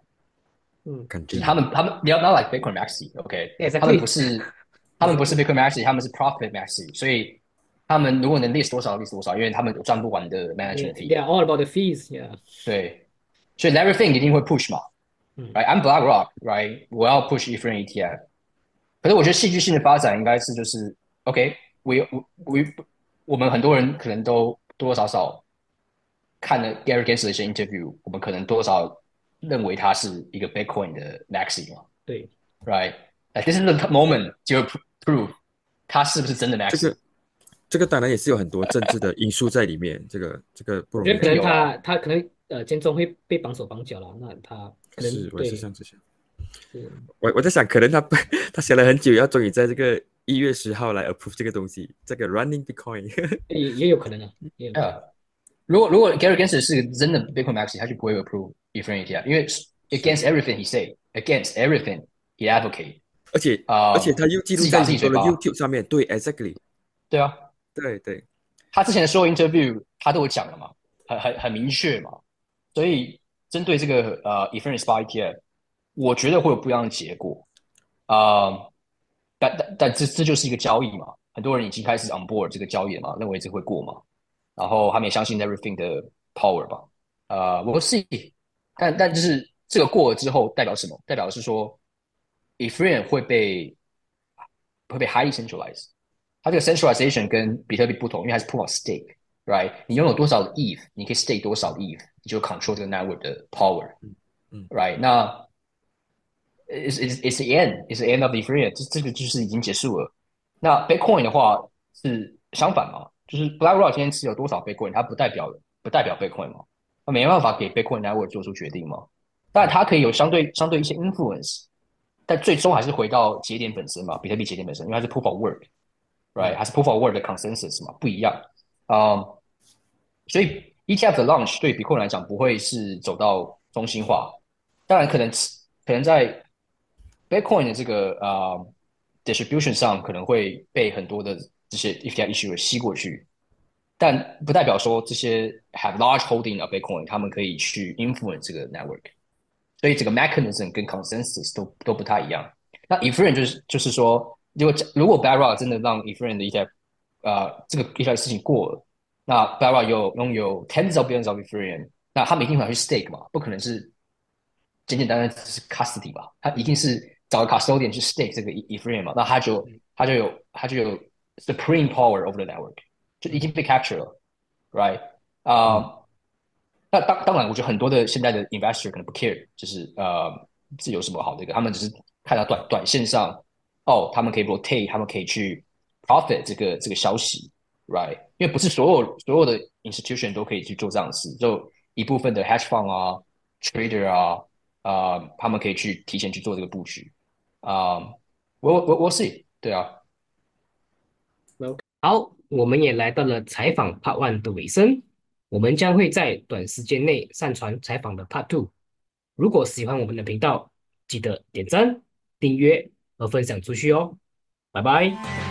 嗯，肯定。他们他们你要不要 like Bitcoin Maxi？OK？他们不是他们不是 Bitcoin Maxi，他们是 Profit Maxi，所以。他们如果能 list 多少 list 多少，因为他们有赚不完的 management fee。Yeah, all about the fees. Yeah. 对，所以 everything 一定会 push 嘛。Right, I'm BlackRock. Right, 我要 push Ethereum ETF。可是我觉得戏剧性的发展应该是就是，OK，we we 我们很多人可能都多多少少看了 Gary Gensler 的一些 interview，我们可能多少认为他是一个 Bitcoin 的 maxi 嘛。对，Right，哎，this is the moment 就 prove 他是不是真的 maxi。这个当然也是有很多政治的因素在里面，这个这个不容易。我觉得可能他他可能呃，间中会被绑手绑脚了，那他可能是我是这样子想。我我在想，可能他他想了很久，要终于在这个一月十号来 approve 这个东西，这个 running Bitcoin 也也有可能啊。呃，如果如果 Gary Gensler 是个真的 Bitcoin Maxi，他就不会 approve Ethereum ETF，因为 against everything he say，against everything he advocate。而且啊，而且他又记录在自己的 YouTube 上面，对，exactly，对啊。对对，他之前的所有 interview 他都有讲了嘛，很很很明确嘛，所以针对这个呃 Ethereum Spot ETF，我觉得会有不一样的结果啊，但但但这这就是一个交易嘛，很多人已经开始 on board 这个交易了嘛，认为这会过嘛，然后他们也相信 everything 的 power 吧，呃，我 see，但但就是这个过了之后代表什么？代表是说 Ethereum 会被会被 highly centralized。它这个 centralization 跟比特币不同，因为它是 proof of stake，，right？你拥有多少的 ETH，你可以 stake 多少的 ETH，你就 control 这个 network 的 power，嗯，right？那 is is is the end is the end of the Ethereum，这这个就是已经结束了。那 Bitcoin 的话是相反嘛，就是 BlackRock 今天持有多少 Bitcoin，它不代表不代表 Bitcoin 嘛，那没办法给 Bitcoin network 做出决定嘛。当然，它可以有相对相对一些 influence，但最终还是回到节点本身嘛，比特币节点本身，因为它是 proof of work，right？还是 proof of work 的 consensus 嘛，不一样啊。所以 ETF 的 launch 对比特币来讲不会是走到中心化，当然可能可能在 Bitcoin 的这个啊 distribution 上可能会被很多的这些 ETF issue 吸过去，但不代表说这些 have large holding of Bitcoin 他们可以去 influence 这个 network。所以这个 mechanism 跟 consensus 都都不太一样。那 e t h e r e 就是就是说，如果如果 Barra 真的让 Ethereum 的一些呃这个一些事情过了，那 Barra 有拥有 tens of billions of Ethereum，那他们一定会去 stake 嘛，不可能是简简单单只是 custody 吧？他一定是找个 custodian 去 stake 这个 Ethereum 嘛，那他就他就有他就有 supreme power over the network，就已经被 capture 了，right？啊。那当当然，我觉得很多的现在的 investor 可能不 care，就是呃，这有什么好的一个？他们只是看到短短线上，哦，他们可以 rotate，他们可以去 profit 这个这个消息，right？因为不是所有所有的 institution 都可以去做这样的事，就一部分的 hedge fund 啊，trader 啊，啊，他们可以去提前去做这个布局啊。我我我是对啊。好，我们也来到了采访 Part One 的尾声。我们将会在短时间内上传采访的 Part Two。如果喜欢我们的频道，记得点赞、订阅和分享出去哦。拜拜。